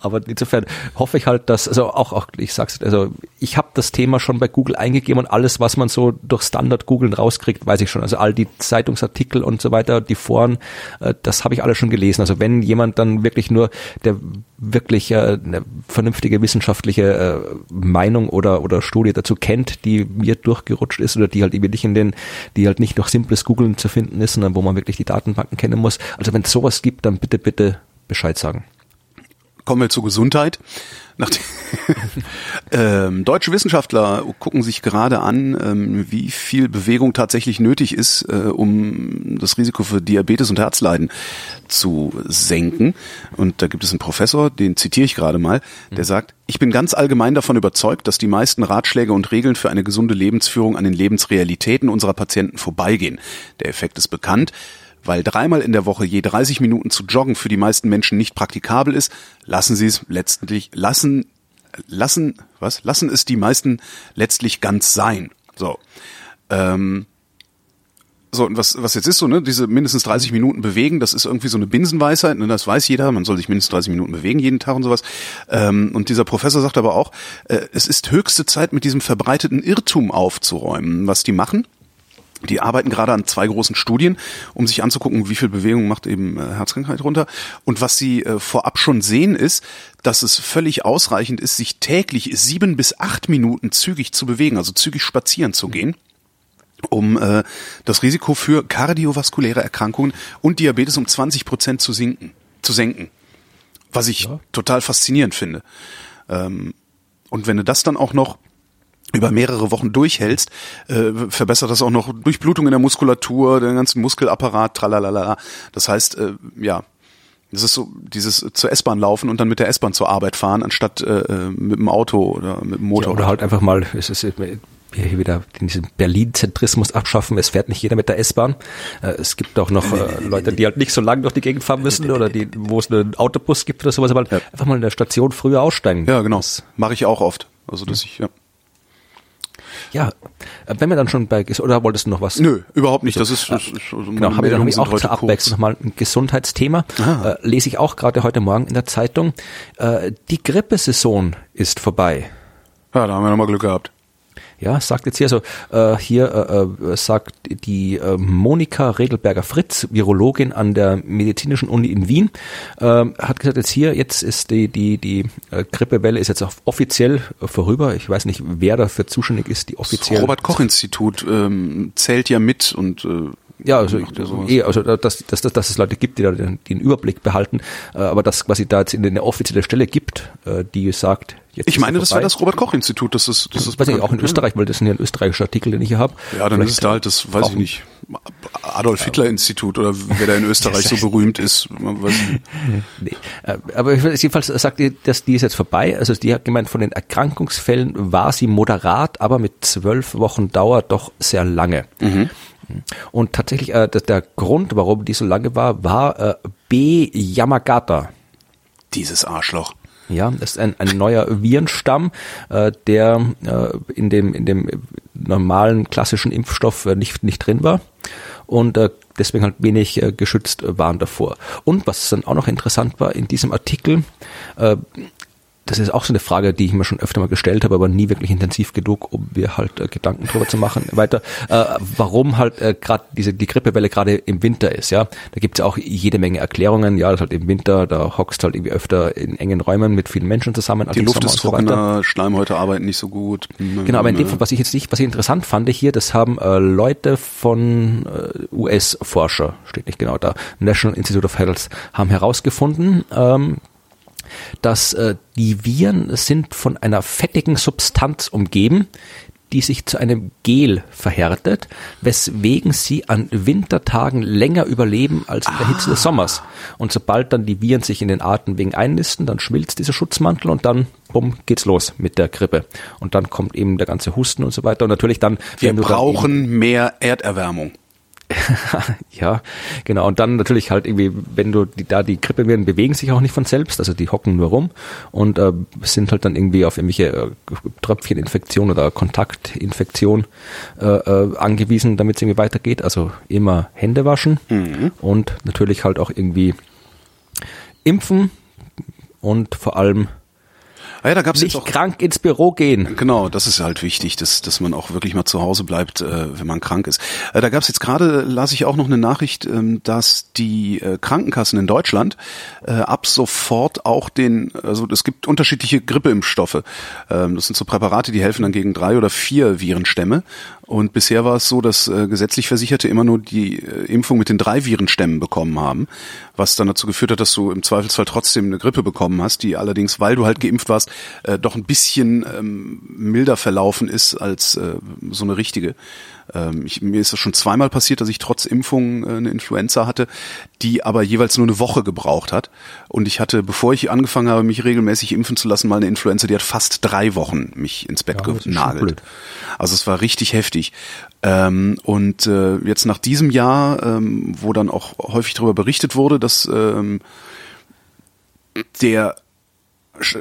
Aber insofern hoffe ich halt, dass, also auch, auch ich sag's, also ich habe das Thema schon bei Google eingegeben und alles, was man so durch Standard googeln rauskriegt, weiß ich schon. Also all die Zeitungsartikel und so weiter, die Foren, äh, das habe ich alles schon gelesen. Also wenn jemand dann wirklich nur, der wirklich äh, eine vernünftige wissenschaftliche äh, Meinung oder, oder Studie dazu kennt, die mir durchgerutscht ist oder die halt eben nicht in den, die halt nicht durch simples Googlen zu finden ist, sondern wo man wirklich die Datenbanken kennen muss. Also wenn es sowas gibt, dann bitte, bitte Bescheid sagen. Kommen wir zur Gesundheit. [laughs] ähm, deutsche Wissenschaftler gucken sich gerade an, ähm, wie viel Bewegung tatsächlich nötig ist, äh, um das Risiko für Diabetes und Herzleiden zu senken. Und da gibt es einen Professor, den zitiere ich gerade mal, der mhm. sagt, ich bin ganz allgemein davon überzeugt, dass die meisten Ratschläge und Regeln für eine gesunde Lebensführung an den Lebensrealitäten unserer Patienten vorbeigehen. Der Effekt ist bekannt. Weil dreimal in der Woche je 30 Minuten zu joggen für die meisten Menschen nicht praktikabel ist, lassen sie es letztendlich, lassen, lassen, was? Lassen es die meisten letztlich ganz sein. So. Ähm, so, und was, was jetzt ist so, ne, diese mindestens 30 Minuten bewegen, das ist irgendwie so eine Binsenweisheit, ne, das weiß jeder, man soll sich mindestens 30 Minuten bewegen jeden Tag und sowas. Ähm, und dieser Professor sagt aber auch, äh, es ist höchste Zeit, mit diesem verbreiteten Irrtum aufzuräumen. Was die machen, die arbeiten gerade an zwei großen Studien, um sich anzugucken, wie viel Bewegung macht eben äh, Herzkrankheit runter. Und was sie äh, vorab schon sehen, ist, dass es völlig ausreichend ist, sich täglich sieben bis acht Minuten zügig zu bewegen, also zügig spazieren zu gehen um äh, das Risiko für kardiovaskuläre Erkrankungen und Diabetes um 20 Prozent zu sinken, zu senken. Was ich ja. total faszinierend finde. Ähm, und wenn du das dann auch noch über mehrere Wochen durchhältst, äh, verbessert das auch noch Durchblutung in der Muskulatur, den ganzen Muskelapparat, tralalala. Das heißt, äh, ja, das ist so dieses zur S-Bahn laufen und dann mit der S-Bahn zur Arbeit fahren, anstatt äh, äh mit dem Auto oder mit dem Motor. Ja, oder halt einfach mal, es ist hier wieder diesen Berlin-Zentrismus abschaffen. Es fährt nicht jeder mit der S-Bahn. Äh, es gibt auch noch äh, Leute, die halt nicht so lange durch die Gegend fahren müssen oder die, wo es einen Autobus gibt oder sowas, aber ja. einfach mal in der Station früher aussteigen. Ja, genau. Mache ich auch oft. Also dass ich, ja. Ja, äh, wenn wir dann schon bei, oder wolltest du noch was? Nö, überhaupt nicht. Das ist, das ist also genau, haben wir dann nämlich auch zur Abwechslung nochmal ein Gesundheitsthema. Äh, lese ich auch gerade heute Morgen in der Zeitung. Äh, die Grippesaison ist vorbei. Ja, da haben wir nochmal Glück gehabt. Ja, sagt jetzt hier so, äh, hier äh, äh, sagt die äh, Monika Redelberger Fritz, Virologin an der Medizinischen Uni in Wien, äh, hat gesagt, jetzt hier, jetzt ist die, die, die äh, Grippewelle ist jetzt auch offiziell vorüber. Ich weiß nicht, wer dafür zuständig ist, die offiziell. Das Robert Koch Institut ähm, zählt ja mit und äh ja, also, eh, also dass, dass, dass, dass es Leute gibt, die da den, den Überblick behalten, äh, aber dass quasi da jetzt in eine offizielle Stelle gibt, äh, die sagt, Jetzt ich meine, das wäre das Robert-Koch-Institut. Das ist, das ist weiß ich, auch in Österreich, weil das sind ja ein österreichischer Artikel, den ich hier habe. Ja, dann Vielleicht ist es da halt das, weiß ich nicht, Adolf-Hitler-Institut oder wer da in [laughs] Österreich so berühmt ist. Weiß [laughs] nee. Äh, aber jedenfalls sagt die, dass die ist jetzt vorbei. Also die hat gemeint, von den Erkrankungsfällen war sie moderat, aber mit zwölf Wochen Dauer doch sehr lange. Mhm. Und tatsächlich, äh, der Grund, warum die so lange war, war äh, B. Yamagata. Dieses Arschloch. Ja, das ist ein, ein neuer Virenstamm, äh, der äh, in dem in dem normalen klassischen Impfstoff äh, nicht nicht drin war und äh, deswegen halt wenig äh, geschützt waren davor. Und was dann auch noch interessant war in diesem Artikel, äh, das ist auch so eine Frage, die ich mir schon öfter mal gestellt habe, aber nie wirklich intensiv genug, um mir halt äh, Gedanken drüber zu machen. [laughs] Weiter, äh, warum halt äh, gerade diese die Grippewelle gerade im Winter ist, ja. Da gibt's auch jede Menge Erklärungen, ja, das halt im Winter, da hockst halt irgendwie öfter in engen Räumen mit vielen Menschen zusammen. Die Luft ist trockener, so Schleimhäute arbeiten nicht so gut. Genau, aber in dem Fall, was ich jetzt nicht, was ich interessant fand hier, das haben äh, Leute von äh, US-Forscher, steht nicht genau da, National Institute of Health, haben herausgefunden, ähm, dass äh, die Viren sind von einer fettigen Substanz umgeben, die sich zu einem Gel verhärtet, weswegen sie an Wintertagen länger überleben als in der Hitze des ah. Sommers. Und sobald dann die Viren sich in den Atemwegen einnisten, dann schmilzt dieser Schutzmantel und dann, bumm, geht's los mit der Grippe. Und dann kommt eben der ganze Husten und so weiter. Und natürlich dann, wir brauchen mehr Erderwärmung. [laughs] ja, genau. Und dann natürlich halt irgendwie, wenn du die, da die Grippeviren bewegen sich auch nicht von selbst, also die hocken nur rum und äh, sind halt dann irgendwie auf irgendwelche äh, Tröpfcheninfektion oder Kontaktinfektion äh, äh, angewiesen, damit es irgendwie weitergeht. Also immer Hände waschen mhm. und natürlich halt auch irgendwie impfen und vor allem ja, da gab's nicht jetzt auch, krank ins Büro gehen. Genau, das ist halt wichtig, dass, dass man auch wirklich mal zu Hause bleibt, äh, wenn man krank ist. Äh, da gab's jetzt gerade, las ich auch noch eine Nachricht, ähm, dass die äh, Krankenkassen in Deutschland äh, ab sofort auch den, also es gibt unterschiedliche Grippeimpfstoffe. Ähm, das sind so Präparate, die helfen dann gegen drei oder vier Virenstämme. Und bisher war es so, dass äh, gesetzlich Versicherte immer nur die äh, Impfung mit den drei Virenstämmen bekommen haben, was dann dazu geführt hat, dass du im Zweifelsfall trotzdem eine Grippe bekommen hast, die allerdings, weil du halt geimpft warst, äh, doch ein bisschen ähm, milder verlaufen ist als äh, so eine richtige. Ähm, ich, mir ist das schon zweimal passiert, dass ich trotz Impfung äh, eine Influenza hatte, die aber jeweils nur eine Woche gebraucht hat. Und ich hatte, bevor ich angefangen habe, mich regelmäßig impfen zu lassen, mal eine Influenza, die hat fast drei Wochen mich ins Bett ja, genagelt. Also es war richtig heftig. Ähm, und äh, jetzt nach diesem Jahr, ähm, wo dann auch häufig darüber berichtet wurde, dass ähm, der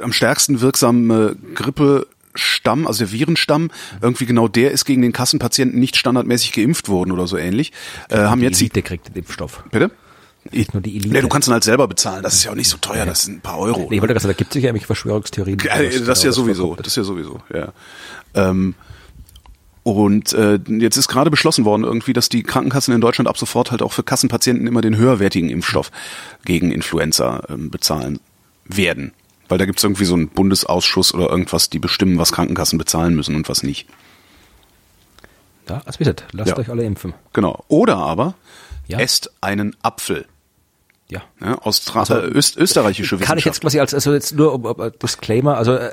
am stärksten wirksame Grippe Stamm, also der Virenstamm, irgendwie genau der ist gegen den Kassenpatienten nicht standardmäßig geimpft worden oder so ähnlich. Äh, haben die jetzt Elite kriegt den Impfstoff. Bitte? Nicht nur die Elite. Nee, du kannst ihn halt selber bezahlen. Das ist ja auch nicht so teuer. Das sind ein paar Euro. Nee, ich wollte gerade sagen, da gibt es sicher irgendwelche Verschwörungstheorien. Ja, das, das ist ja sowieso. Das ist ja sowieso. Ja. Ähm, und äh, jetzt ist gerade beschlossen worden irgendwie, dass die Krankenkassen in Deutschland ab sofort halt auch für Kassenpatienten immer den höherwertigen Impfstoff gegen Influenza ähm, bezahlen werden. Weil da gibt es irgendwie so einen Bundesausschuss oder irgendwas, die bestimmen, was Krankenkassen bezahlen müssen und was nicht. Ja, also wie gesagt, lasst ja. euch alle impfen. Genau. Oder aber ja. esst einen Apfel. Ja. ja Austra also, Öst österreichische [laughs] Kann ich jetzt quasi als, also jetzt nur um, um, Disclaimer, also äh,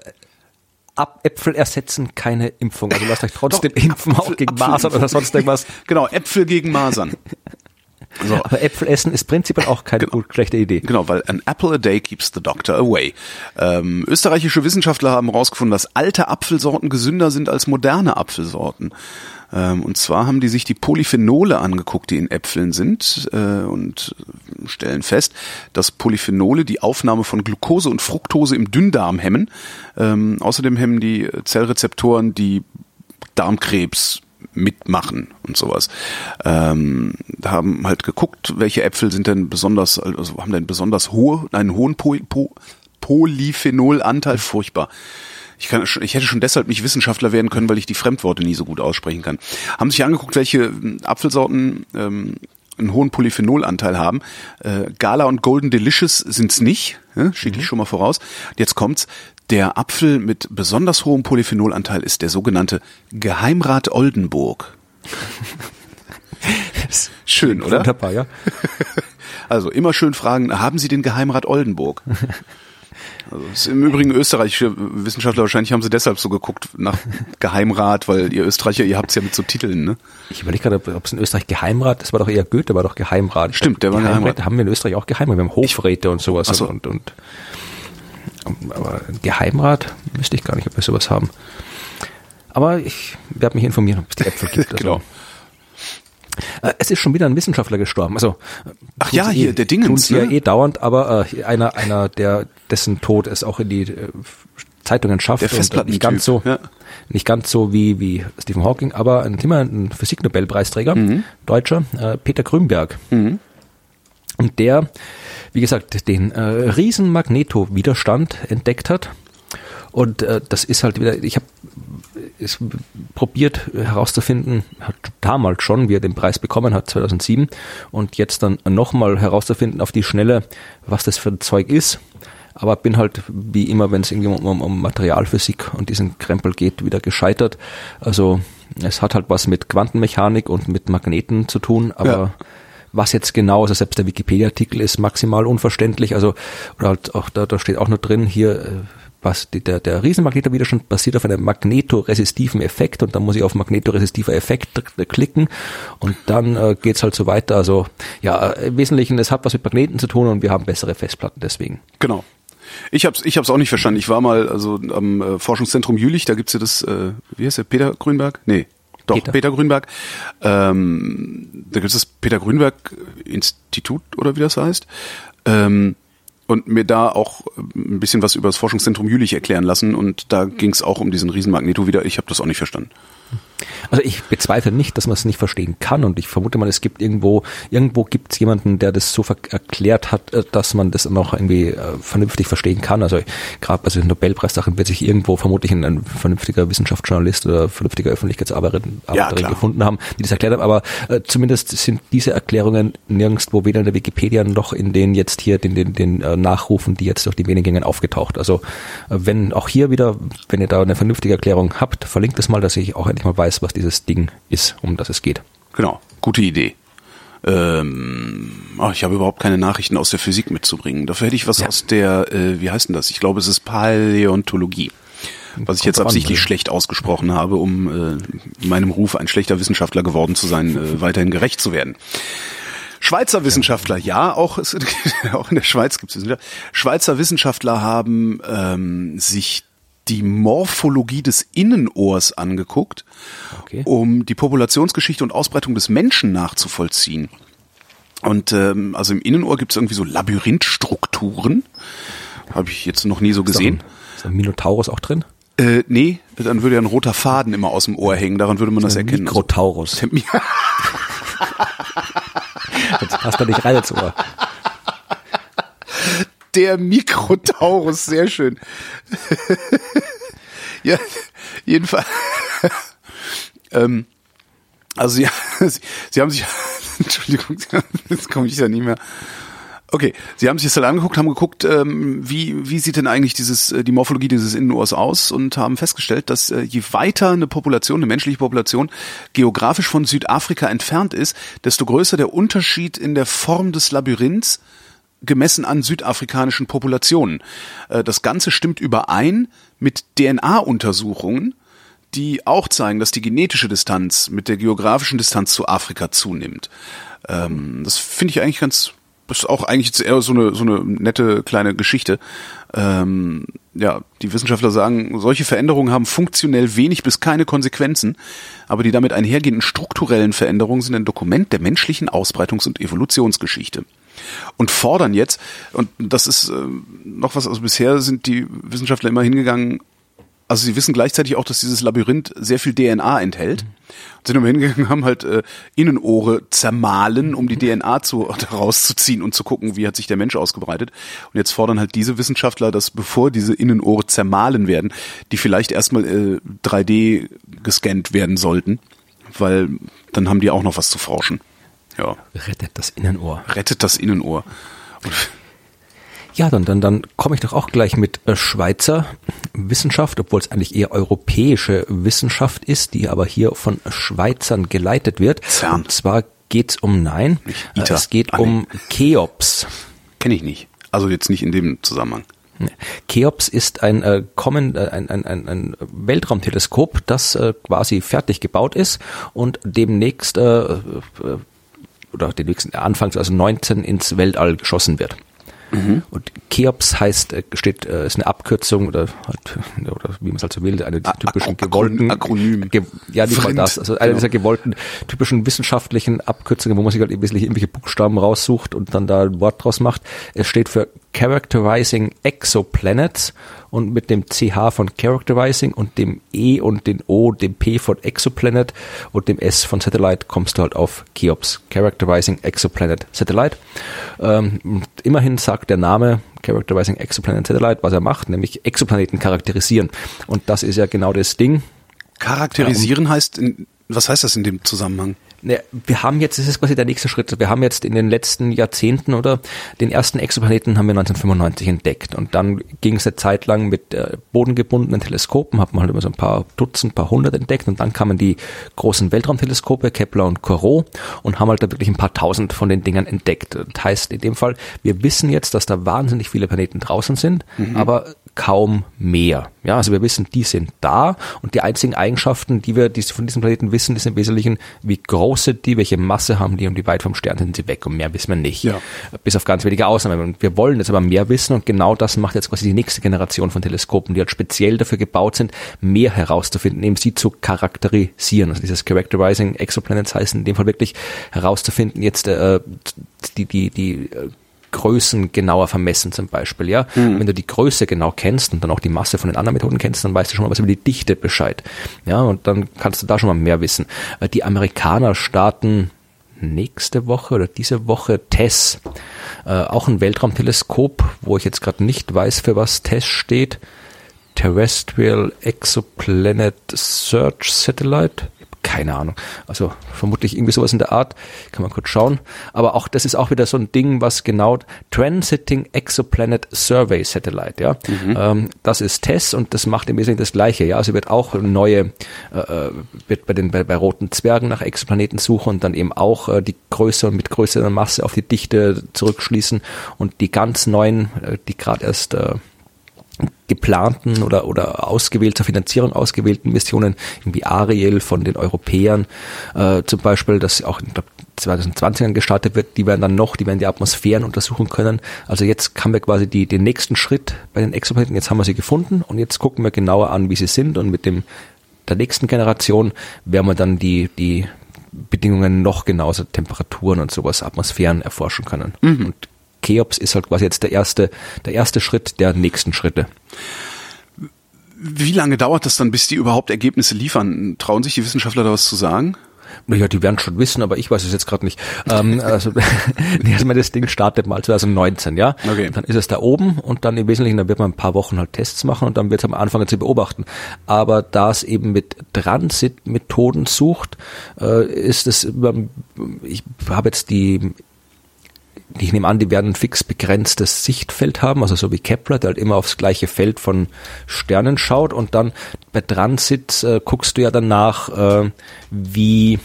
Ab Äpfel ersetzen keine Impfung. Also lasst euch trotzdem Doch, impfen, Apfel, auch gegen Apfel, Masern oder sonst irgendwas. [laughs] Genau, Äpfel gegen Masern. [laughs] So. Aber Äpfel essen ist prinzipiell auch keine genau. schlechte Idee. Genau, weil an apple a day keeps the doctor away. Ähm, österreichische Wissenschaftler haben herausgefunden, dass alte Apfelsorten gesünder sind als moderne Apfelsorten. Ähm, und zwar haben die sich die Polyphenole angeguckt, die in Äpfeln sind, äh, und stellen fest, dass Polyphenole die Aufnahme von Glucose und Fructose im Dünndarm hemmen. Ähm, außerdem hemmen die Zellrezeptoren die Darmkrebs mitmachen und sowas. Ähm, haben halt geguckt, welche Äpfel sind denn besonders, also haben denn besonders hohe, einen hohen po, po, Polyphenolanteil, furchtbar. Ich, kann, ich hätte schon deshalb nicht Wissenschaftler werden können, weil ich die Fremdworte nie so gut aussprechen kann. Haben sich angeguckt, welche hm, Apfelsorten ähm, einen hohen Polyphenolanteil haben. Äh, Gala und Golden Delicious sind's nicht, ne? schicke ich mhm. schon mal voraus. Jetzt kommt's. Der Apfel mit besonders hohem Polyphenolanteil ist der sogenannte Geheimrat Oldenburg. schön, oder? Wunderbar, ja. [laughs] Also immer schön fragen, haben Sie den Geheimrat Oldenburg? Also ist im Übrigen österreichische Wissenschaftler, wahrscheinlich haben sie deshalb so geguckt nach Geheimrat, weil ihr Österreicher, ihr habt es ja mit so Titeln, ne? Ich überlege gerade, ob es in Österreich Geheimrat, das war doch eher Goethe, war doch Geheimrat. Stimmt, der war Geheimrat. Haben wir in Österreich auch Geheimrat, wir haben Hofräte und sowas so. und, und, und aber Geheimrat müsste ich gar nicht, ob wir sowas haben. Aber ich werde mich informieren, ob es die Äpfel gibt. Also. genau. Äh, es ist schon wieder ein Wissenschaftler gestorben. Also ach ja, hier eh, der Dingens. Ne? ja eh dauernd, aber äh, einer, einer, der dessen Tod es auch in die äh, Zeitungen schafft der und nicht ganz so, ja. nicht ganz so wie wie Stephen Hawking, aber ein ein Physiknobelpreisträger, mhm. Deutscher, äh, Peter Grünberg. Mhm. Und der, wie gesagt, den äh, riesen Magnetowiderstand entdeckt hat. Und äh, das ist halt wieder, ich habe es probiert herauszufinden, hat damals schon, wie er den Preis bekommen hat, 2007, und jetzt dann nochmal herauszufinden auf die Schnelle, was das für ein Zeug ist. Aber bin halt, wie immer, wenn es irgendwie um, um Materialphysik und diesen Krempel geht, wieder gescheitert. Also es hat halt was mit Quantenmechanik und mit Magneten zu tun, aber ja. Was jetzt genau, also selbst der Wikipedia-Artikel ist maximal unverständlich. Also, oder halt auch da, da steht auch nur drin, hier äh, was die, der, der Riesenmagnetowiderstand basiert auf einem magnetoresistiven Effekt und dann muss ich auf magnetoresistiver Effekt klicken und dann äh, geht's halt so weiter. Also ja, im Wesentlichen, es hat was mit Magneten zu tun und wir haben bessere Festplatten deswegen. Genau. Ich hab's, ich hab's auch nicht verstanden. Ich war mal also am äh, Forschungszentrum Jülich, da gibt's ja das, äh, wie heißt der, Peter Grünberg? Nee, Doch, Peter. Peter, Grünberg. Ähm, da gibt es das Peter Grünberg Institut oder wie das heißt. Ähm, und mir da auch ein bisschen was über das Forschungszentrum Jülich erklären lassen. Und da ging es auch um diesen Riesenmagneto wieder. Ich habe das auch nicht verstanden. Also ich bezweifle nicht, dass man es nicht verstehen kann und ich vermute mal, es gibt irgendwo, irgendwo gibt es jemanden, der das so erklärt hat, äh, dass man das noch irgendwie äh, vernünftig verstehen kann. Also gerade bei solchen Nobelpreissachen wird sich irgendwo vermutlich ein, ein vernünftiger Wissenschaftsjournalist oder vernünftiger Öffentlichkeitsarbeiterin Ja, gefunden haben, die das erklärt haben. Aber äh, zumindest sind diese Erklärungen nirgendwo weder in der Wikipedia noch in den jetzt hier den, den, den äh, Nachrufen, die jetzt durch die Wenigingen aufgetaucht. Also äh, wenn auch hier wieder, wenn ihr da eine vernünftige Erklärung habt, verlinkt es mal, dass ich auch endlich mal weiß, was dieses Ding ist, um das es geht. Genau, gute Idee. Ähm, oh, ich habe überhaupt keine Nachrichten aus der Physik mitzubringen. Dafür hätte ich was Ja. aus der, äh, wie heißt denn das? Ich glaube, es ist Paläontologie. Was ich jetzt absichtlich an, schlecht ausgesprochen habe, um äh, meinem Ruf, ein schlechter Wissenschaftler geworden zu sein, äh, weiterhin gerecht zu werden. Schweizer Wissenschaftler, ja, auch, [laughs] auch in der Schweiz gibt es Wissenschaftler. Schweizer Wissenschaftler haben ähm, sich die Morphologie des Innenohrs angeguckt, Okay. um die Populationsgeschichte und Ausbreitung des Menschen nachzuvollziehen. Und ähm, also im Innenohr gibt es irgendwie so Labyrinthstrukturen. Habe ich jetzt noch nie so gesehen. Ist ein Minotaurus auch drin? Äh, nee, dann würde ja ein roter Faden immer aus dem Ohr hängen. Daran würde man das Ein erkennen. Also, Mikrotaurus. [laughs] Jetzt passt er nicht rein ins Ohr. Der Mikrotaurus, sehr schön. [laughs] ja, jedenfalls. [laughs] ähm, also sie, [laughs] sie, sie haben sich, Entschuldigung, jetzt komme ich ja nicht mehr. Okay, Sie haben sich das halt angeguckt, haben geguckt, ähm, wie, wie sieht denn eigentlich dieses, äh, die Morphologie dieses Innenohrs aus und haben festgestellt, dass äh, je weiter eine Population, eine menschliche Population geografisch von Südafrika entfernt ist, desto größer der Unterschied in der Form des Labyrinths gemessen an südafrikanischen Populationen. Äh, Das Ganze stimmt überein mit DNA-Untersuchungen, die auch zeigen, dass die genetische Distanz mit der geografischen Distanz zu Afrika zunimmt. Ähm, das finde ich eigentlich ganz, das ist auch eigentlich eher so eine, so eine nette kleine Geschichte. Ähm, ja, die Wissenschaftler sagen, solche Veränderungen haben funktionell wenig bis keine Konsequenzen, aber die damit einhergehenden strukturellen Veränderungen sind ein Dokument der menschlichen Ausbreitungs- und Evolutionsgeschichte und fordern jetzt, und das ist äh, noch was, also bisher sind die Wissenschaftler immer hingegangen, also sie wissen gleichzeitig auch, dass dieses Labyrinth sehr viel DNA enthält. Und sind immer hingegangen, haben halt äh, Innenohre zermahlen, um die DNA zu, [laughs] rauszuziehen und zu gucken, wie hat sich der Mensch ausgebreitet. Und jetzt fordern halt diese Wissenschaftler, dass bevor diese Innenohre zermahlen werden, die vielleicht erstmal äh, 3D gescannt werden sollten, weil dann haben die auch noch was zu forschen. Ja, Rettet das Innenohr. rettet das Innenohr. Ja, dann, dann, dann komme ich doch auch gleich mit äh, Schweizer Wissenschaft, obwohl es eigentlich eher europäische Wissenschaft ist, die aber hier von Schweizern geleitet wird. CERN. Und zwar geht's um, nein, äh, ITER. es geht Ah, nee. um Cheops. Kenne ich nicht. Also jetzt nicht in dem Zusammenhang. Cheops ist ein, äh, kommen, äh, ein, ein, ein, ein Weltraumteleskop, das äh, quasi fertig gebaut ist und demnächst äh, äh, oder demnächst anfangs also 19 ins Weltall geschossen wird. Und Cheops heißt, äh, steht, äh, ist eine Abkürzung oder halt, oder wie man es halt so will, eine dieser typischen gewollten Akronym. Ge, ja, nicht mal das, also eine genau. dieser gewollten typischen wissenschaftlichen Abkürzungen, wo man sich halt im Wesentlichen irgendwelche Buchstaben raussucht und dann da ein Wort draus macht. Es steht für Characterizing Exoplanets und mit dem CH von Characterizing und dem E und den O, dem P von Exoplanet und dem S von Satellite kommst du halt auf Cheops. Characterizing Exoplanet Satellite. Ähm, immerhin sagt der Name Characterizing Exoplanet Satellite, was er macht, nämlich Exoplaneten charakterisieren. Und das ist ja genau das Ding. Charakterisieren heißt, in, was heißt das in dem Zusammenhang? Ne, wir haben jetzt, das ist quasi der nächste Schritt. Wir haben jetzt in den letzten Jahrzehnten oder den ersten Exoplaneten haben wir 1995 entdeckt und dann ging es eine Zeit lang mit äh, bodengebundenen Teleskopen, hat man halt immer so ein paar Dutzend, paar hundert entdeckt und dann kamen die großen Weltraumteleskope Kepler und Corot und haben halt da wirklich ein paar tausend von den Dingern entdeckt. Das heißt in dem Fall, wir wissen jetzt, dass da wahnsinnig viele Planeten draußen sind, aber kaum mehr. Ja, also wir wissen, die sind da und die einzigen Eigenschaften, die wir von diesem Planeten wissen, ist im Wesentlichen, wie groß sind die, welche Masse haben die und wie weit vom Stern sind sie weg und mehr wissen wir nicht. Ja. Bis auf ganz wenige Ausnahmen. Wir wollen jetzt aber mehr wissen und genau das macht jetzt quasi die nächste Generation von Teleskopen, die halt speziell dafür gebaut sind, mehr herauszufinden, eben sie zu charakterisieren. Also dieses Characterizing Exoplanets heißt in dem Fall wirklich herauszufinden, jetzt äh, die, die, die äh, Größen genauer vermessen zum Beispiel, ja. Mhm. Wenn du die Größe genau kennst und dann auch die Masse von den anderen Methoden kennst, dann weißt du schon mal was über die Dichte Bescheid. Ja, und dann kannst du da schon mal mehr wissen. Äh, die Amerikaner starten nächste Woche oder diese Woche TESS, äh, auch ein Weltraumteleskop, wo ich jetzt gerade nicht weiß, für was TESS steht. Terrestrial Exoplanet Search Satellite keine Ahnung. Also vermutlich irgendwie sowas in der Art. Kann man kurz schauen. Aber auch das ist auch wieder so ein Ding, was genau Transiting Exoplanet Survey Satellite, ja. Mhm. Ähm, das ist TESS und das macht im Wesentlichen das Gleiche, ja. Also wird auch neue, äh, äh, wird bei den bei, bei roten Zwergen nach Exoplaneten suchen und dann eben auch äh, die Größe und mit größerer Masse auf die Dichte zurückschließen und die ganz neuen, äh, die gerade erst äh, geplanten oder, oder ausgewählt zur Finanzierung ausgewählten Missionen, wie Ariel von den Europäern äh, zum Beispiel, das auch in 2020 gestartet wird, die werden dann noch, die werden die Atmosphären untersuchen können. Also jetzt haben wir quasi die, den nächsten Schritt bei den Exoplaneten, jetzt haben wir sie gefunden und jetzt gucken wir genauer an, wie sie sind und mit dem der nächsten Generation werden wir dann die, die Bedingungen noch genauer, Temperaturen und sowas, Atmosphären erforschen können. Mhm. Und Cheops ist halt quasi jetzt der erste, der erste Schritt der nächsten Schritte. Wie lange dauert das dann, bis die überhaupt Ergebnisse liefern? Trauen sich die Wissenschaftler da was zu sagen? Naja, die werden schon wissen, aber ich weiß es jetzt gerade nicht. ähm, [laughs] also, [laughs] erstmal das Ding startet mal 2019, ja. Okay. Dann ist es da oben und dann im Wesentlichen, dann wird man ein paar Wochen halt Tests machen und dann wird es am Anfang zu beobachten. Aber da es eben mit Transit-Methoden sucht, äh, ist es, ich habe jetzt die ich nehme an, die werden ein fix begrenztes Sichtfeld haben, also so wie Kepler, der halt immer aufs gleiche Feld von Sternen schaut und dann bei Transit äh, guckst du ja danach, äh, wie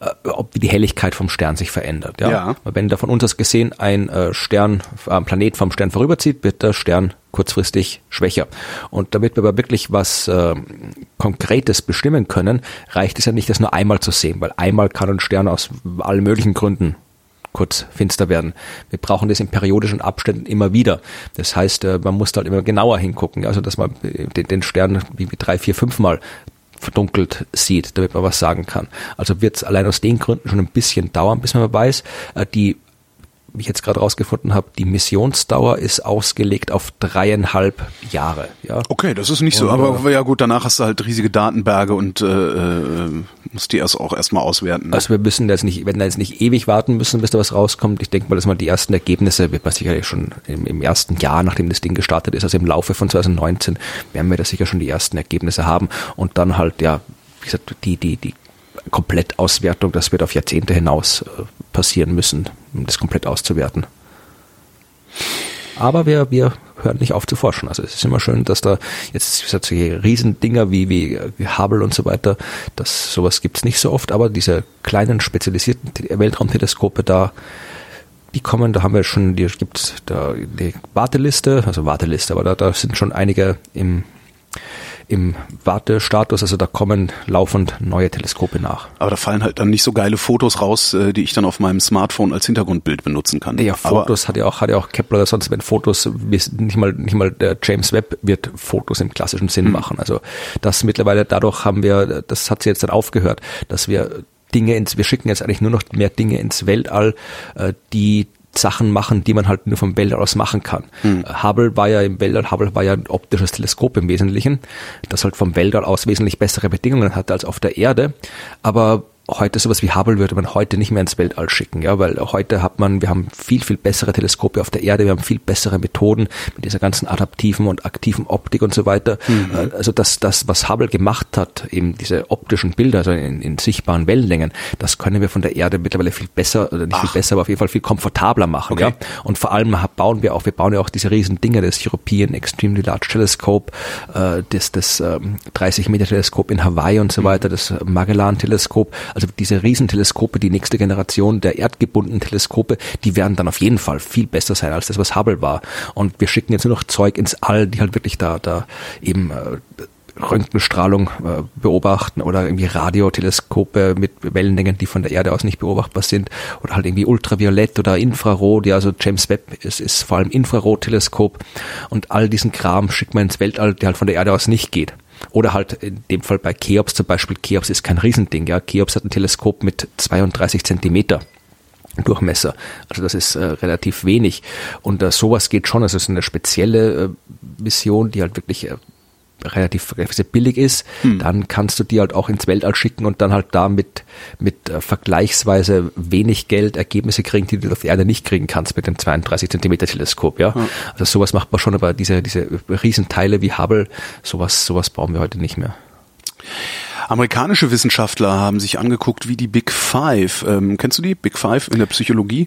äh, ob die Helligkeit vom Stern sich verändert. Ja? ja. Wenn da von uns aus gesehen ein äh, Stern, ein Planet vom Stern vorüberzieht, wird der Stern kurzfristig schwächer. Und damit wir aber wirklich was äh, Konkretes bestimmen können, reicht es ja nicht, das nur einmal zu sehen, weil einmal kann ein Stern aus allen möglichen Gründen kurz finster werden. Wir brauchen das in periodischen Abständen immer wieder. Das heißt, äh, man muss halt immer genauer hingucken, also dass man den Stern wie drei, vier, fünf Mal verdunkelt sieht, damit man was sagen kann. Also wird es allein aus den Gründen schon ein bisschen dauern, bis man weiß, äh, die wie ich jetzt gerade rausgefunden habe, die Missionsdauer ist ausgelegt auf dreieinhalb Jahre. Ja. Okay, das ist nicht und, so, aber äh, ja gut, danach hast du halt riesige Datenberge und äh, äh, musst die erst auch erstmal auswerten. Ne? Also wir müssen jetzt nicht, wenn da jetzt nicht ewig warten müssen, bis da was rauskommt. Ich denke mal, dass mal die ersten Ergebnisse wird man sicherlich schon im, im ersten Jahr, nachdem das Ding gestartet ist, also im Laufe von 2019, werden wir da sicher schon die ersten Ergebnisse haben und dann halt ja, wie gesagt, die die die Komplettauswertung, das wird auf Jahrzehnte hinaus äh, passieren müssen, um das komplett auszuwerten. Aber wir, wir hören nicht auf zu forschen. Also es ist immer schön, dass da jetzt solche Riesendinger wie, wie, wie Hubble und so weiter, das sowas gibt's nicht so oft, aber diese kleinen spezialisierten Weltraumteleskope da, die kommen, da haben wir schon, die gibt's da die Warteliste, also Warteliste, aber da, da sind schon einige im im Wartestatus, also da kommen laufend neue Teleskope nach. Aber da fallen halt dann nicht so geile Fotos raus, äh, die ich dann auf meinem Smartphone als Hintergrundbild benutzen kann. Ja, Fotos Aber hat ja auch, hat ja auch Kepler oder sonst, wenn Fotos, nicht mal, nicht mal der James Webb wird Fotos im klassischen Sinn mhm. machen. Also das mittlerweile, dadurch haben wir, das hat sie jetzt dann aufgehört, dass wir Dinge ins, wir schicken jetzt eigentlich nur noch mehr Dinge ins Weltall, äh, die Sachen machen, die man halt nur vom Weltall aus machen kann. Hm. Hubble war ja im Weltall, Hubble war ja ein optisches Teleskop im Wesentlichen, das halt vom Weltall aus wesentlich bessere Bedingungen hatte als auf der Erde. Aber heute sowas wie Hubble würde man heute nicht mehr ins Weltall schicken, ja, weil heute hat man, wir haben viel, viel bessere Teleskope auf der Erde, wir haben viel bessere Methoden mit dieser ganzen adaptiven und aktiven Optik und so weiter. Mhm. Äh, also das, das, was Hubble gemacht hat, eben diese optischen Bilder, also in, in sichtbaren Wellenlängen, das können wir von der Erde mittlerweile viel besser, oder nicht Ach. viel besser, aber auf jeden Fall viel komfortabler machen, okay. ja. Und vor allem bauen wir auch, wir bauen ja auch diese riesen Dinge, das European Extremely Large Telescope, äh, das, das ähm, 30 Meter Teleskop in Hawaii und so mhm. weiter, das Magellan Teleskop, Also diese Riesenteleskope, die nächste Generation der erdgebundenen Teleskope, die werden dann auf jeden Fall viel besser sein als das, was Hubble war. Und wir schicken jetzt nur noch Zeug ins All, die halt wirklich da, da eben äh, Röntgenstrahlung äh, beobachten oder irgendwie Radioteleskope mit Wellenlängen, die von der Erde aus nicht beobachtbar sind oder halt irgendwie Ultraviolett oder Infrarot, ja, also James Webb ist, ist vor allem Infrarotteleskop und all diesen Kram schickt man ins Weltall, der halt von der Erde aus nicht geht. Oder halt in dem Fall bei Cheops zum Beispiel. Cheops ist kein Riesending, ja. Cheops hat ein Teleskop mit 32 Zentimeter. Durchmesser. Also das ist äh, relativ wenig. Und äh, sowas geht schon. Also es ist eine spezielle äh, Mission, die halt wirklich äh, relativ, relativ billig ist, hm. dann kannst du die halt auch ins Weltall schicken und dann halt damit mit äh, vergleichsweise wenig Geld Ergebnisse kriegen, die du auf der Erde nicht kriegen kannst mit dem 32 Zentimeter Teleskop, ja. ja. Also sowas macht man schon, aber diese, diese Riesenteile wie Hubble, sowas, sowas brauchen wir heute nicht mehr. Amerikanische Wissenschaftler haben sich angeguckt, wie die Big Five, ähm, kennst du die Big Five in der Psychologie?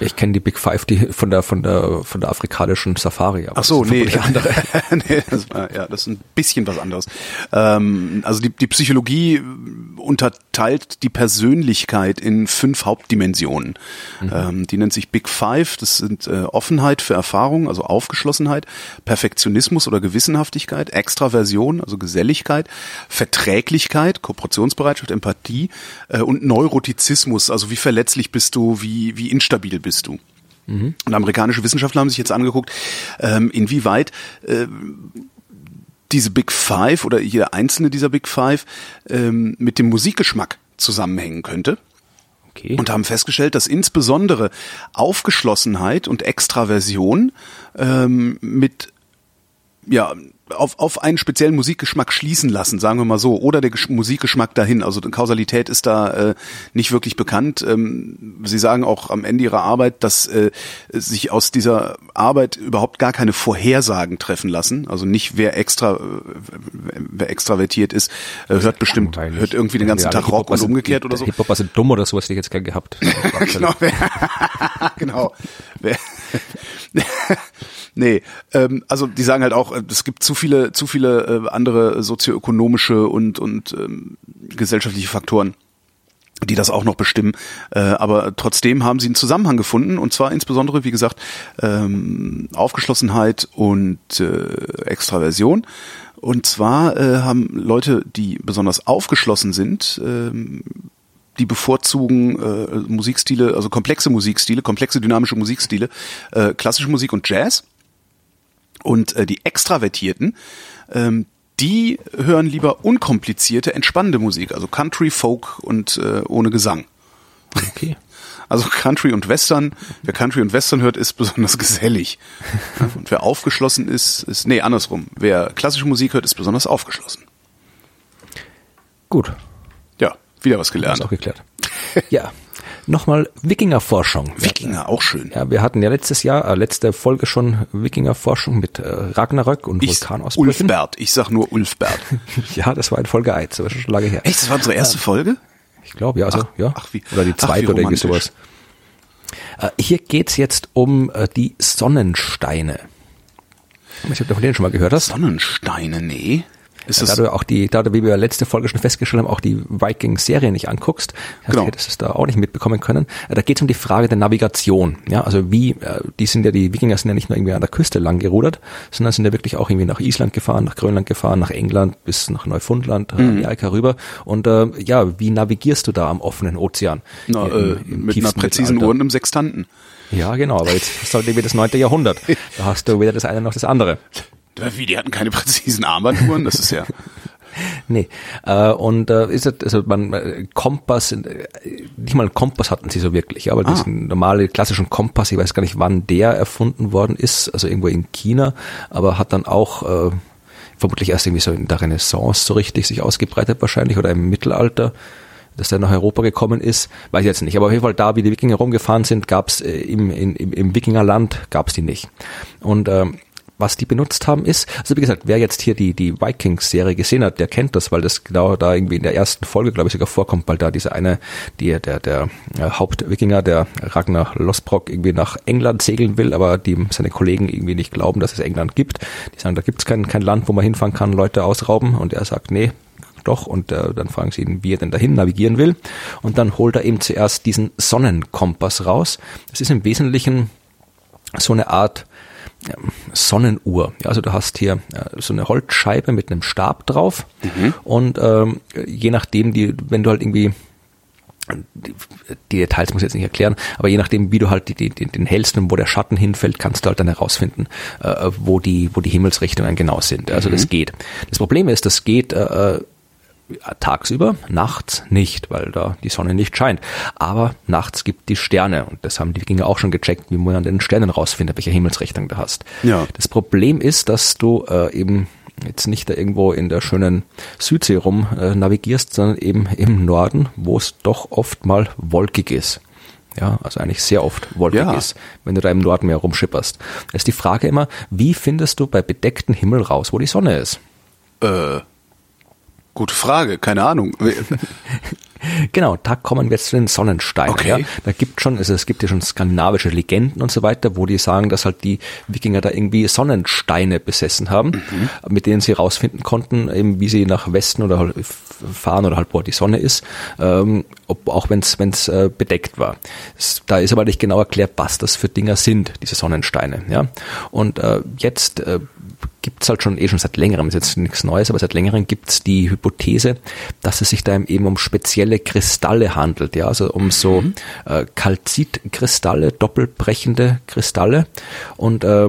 Ich kenne die Big Five die von der von der von der afrikanischen Safari. Ach so, nee, andere. [laughs] nee das ja, das ist ein bisschen was anderes. Ähm, also die, die Psychologie unterteilt die Persönlichkeit in fünf Hauptdimensionen. Mhm. Ähm, die nennt sich Big Five. Das sind äh, Offenheit für Erfahrung, also Aufgeschlossenheit, Perfektionismus oder Gewissenhaftigkeit, Extraversion, also Geselligkeit, Verträglichkeit, Kooperationsbereitschaft, Empathie äh, und Neurotizismus, also wie verletzlich bist du, wie wie instabil bist du. Mhm. Und amerikanische Wissenschaftler haben sich jetzt angeguckt, ähm, inwieweit äh, diese Big Five oder jeder einzelne dieser Big Five ähm, mit dem Musikgeschmack zusammenhängen könnte. Okay. Und haben festgestellt, dass insbesondere Aufgeschlossenheit und Extraversion ähm, mit ja, auf, auf einen speziellen Musikgeschmack schließen lassen, sagen wir mal so, oder der Gesch Musikgeschmack dahin. Also die Kausalität ist da äh, nicht wirklich bekannt. Ähm, Sie sagen auch am Ende Ihrer Arbeit, dass äh, sich aus dieser Arbeit überhaupt gar keine Vorhersagen treffen lassen. Also nicht wer extra, äh, wer extravertiert ist, äh, hört bestimmt, hört irgendwie den ganzen ja, Tag Rock und umgekehrt oder so. Hip-Hop sind dumm oder sowas hätte ich jetzt gern gehabt. [laughs] [laughs] genau, wer, genau. [laughs] Wer, nee, ähm, also die sagen halt auch, es gibt zu viele, zu viele äh, andere sozioökonomische und, und ähm, gesellschaftliche Faktoren die das auch noch bestimmen. Äh, aber trotzdem haben sie einen Zusammenhang gefunden und zwar insbesondere, wie gesagt, ähm, Aufgeschlossenheit und äh, Extraversion. Und zwar äh, haben Leute, die besonders aufgeschlossen sind, ähm, die bevorzugen äh, Musikstile, also komplexe Musikstile, komplexe dynamische Musikstile, äh, klassische Musik und Jazz. Und äh, die Extravertierten, ähm, die hören lieber unkomplizierte, entspannende Musik, also Country, Folk und äh, ohne Gesang. Okay. [laughs] Also Country und Western, wer Country und Western hört, ist besonders [laughs] gesellig. [laughs] Und wer aufgeschlossen ist, ist, nee, andersrum. Wer klassische Musik hört, ist besonders aufgeschlossen. Gut. Ja, wieder was gelernt. Das auch geklärt. ja, Nochmal Wikingerforschung. Wikinger, auch schön. Ja, wir hatten ja letztes Jahr, äh, letzte Folge schon Wikingerforschung mit äh, Ragnarök und ich, Vulkanausbrüchen. Ulfbert, ich sag nur Ulfbert. [laughs] ja, das war in Folge 1, das war schon lange her. Echt, das war unsere erste Folge? Ich glaube, ja, also, ach, ja. Ach, wie, oder die zweite oder irgendwie sowas. Äh, hier geht's jetzt um äh, die Sonnensteine. Ich du von denen schon mal gehört hast. Sonnensteine, nee. Ist ja, da du auch die, da du, wie wir letzte Folge schon festgestellt haben, auch die Vikings-Serie nicht anguckst, genau. du das da auch nicht mitbekommen können. Da geht es um die Frage der Navigation. Ja, also wie, äh, die sind ja, die Wikinger sind ja nicht nur irgendwie an der Küste lang gerudert, sondern sind ja wirklich auch irgendwie nach Island gefahren, nach Grönland gefahren, nach England bis nach Neufundland, äh, mhm. Amerika rüber. Und äh, ja, wie navigierst du da am offenen Ozean? Na, im, im äh, mit einer präzisen Uhr und einem Sextanten. Ja, genau, aber jetzt ist halt irgendwie das neunte Jahrhundert. [laughs] Da hast du weder das eine noch das andere. Wie, die hatten keine präzisen Armbanduhren? Das ist ja... [laughs] Nee, äh, und äh, ist das, also man äh, Kompass, äh, nicht mal einen Kompass hatten sie so wirklich, aber ah. diesen normale klassischen Kompass, ich weiß gar nicht, wann der erfunden worden ist, also irgendwo in China, aber hat dann auch äh, vermutlich erst irgendwie so in der Renaissance so richtig sich ausgebreitet wahrscheinlich oder im Mittelalter dass der nach Europa gekommen ist, weiß ich jetzt nicht. Aber auf jeden Fall da, wie die Wikinger rumgefahren sind, gab's äh, im, im, im Wikingerland, gab's die nicht. Und ähm, was die benutzt haben, ist, also wie gesagt, wer jetzt hier die, die Vikings-Serie gesehen hat, der kennt das, weil das genau da irgendwie in der ersten Folge, glaube ich, sogar vorkommt, weil da dieser eine, die, der, der äh, Hauptwikinger, der Ragnar Losbrock, irgendwie nach England segeln will, aber die seine Kollegen irgendwie nicht glauben, dass es England gibt. Die sagen, da gibt es kein, kein Land, wo man hinfahren kann, Leute ausrauben und er sagt, nee, doch. Und äh, dann fragen sie ihn, wie er denn dahin navigieren will. Und dann holt er eben zuerst diesen Sonnenkompass raus. Das ist im Wesentlichen so eine Art Sonnenuhr. Ja, also du hast hier äh, so eine Holzscheibe mit einem Stab drauf mhm. und ähm, je nachdem, die, wenn du halt irgendwie die, Details muss ich jetzt nicht erklären, aber je nachdem, wie du halt die, die, den hältst und wo der Schatten hinfällt, kannst du halt dann herausfinden, äh, wo die, wo die Himmelsrichtungen genau sind. Also mhm. das geht. Das Problem ist, das geht äh, tagsüber, nachts nicht, weil da die Sonne nicht scheint. Aber nachts gibt die Sterne und das haben die Wikinger auch schon gecheckt, wie man an den Sternen rausfindet, welche Himmelsrichtung du hast. Ja. Das Problem ist, dass du äh, eben jetzt nicht da irgendwo in der schönen Südsee rum äh, navigierst, sondern eben im Norden, wo es doch oft mal wolkig ist. Ja, also eigentlich sehr oft wolkig ja. ist, wenn du da im Norden mehr rumschipperst. Da ist die Frage immer, wie findest du bei bedecktem Himmel raus, wo die Sonne ist? Äh, Gute Frage, keine Ahnung. [laughs] Genau, da kommen wir jetzt zu den Sonnensteinen. Okay. Ja. Da gibt schon, also es gibt ja schon skandinavische Legenden und so weiter, wo die sagen, dass halt die Wikinger da irgendwie Sonnensteine besessen haben, mhm. mit denen sie rausfinden konnten, eben wie sie nach Westen oder halt fahren oder halt wo die Sonne ist, ähm, ob, auch wenn es äh, bedeckt war. Da ist aber nicht genau erklärt, was das für Dinger sind, diese Sonnensteine. Ja. Und äh, jetzt äh, gibt es halt schon eh schon seit längerem, ist jetzt nichts Neues, aber seit längerem gibt es die Hypothese, dass es sich da eben um spezielle Kristalle handelt, ja, also um so mhm. äh, Kalzitkristalle, doppelbrechende Kristalle und äh,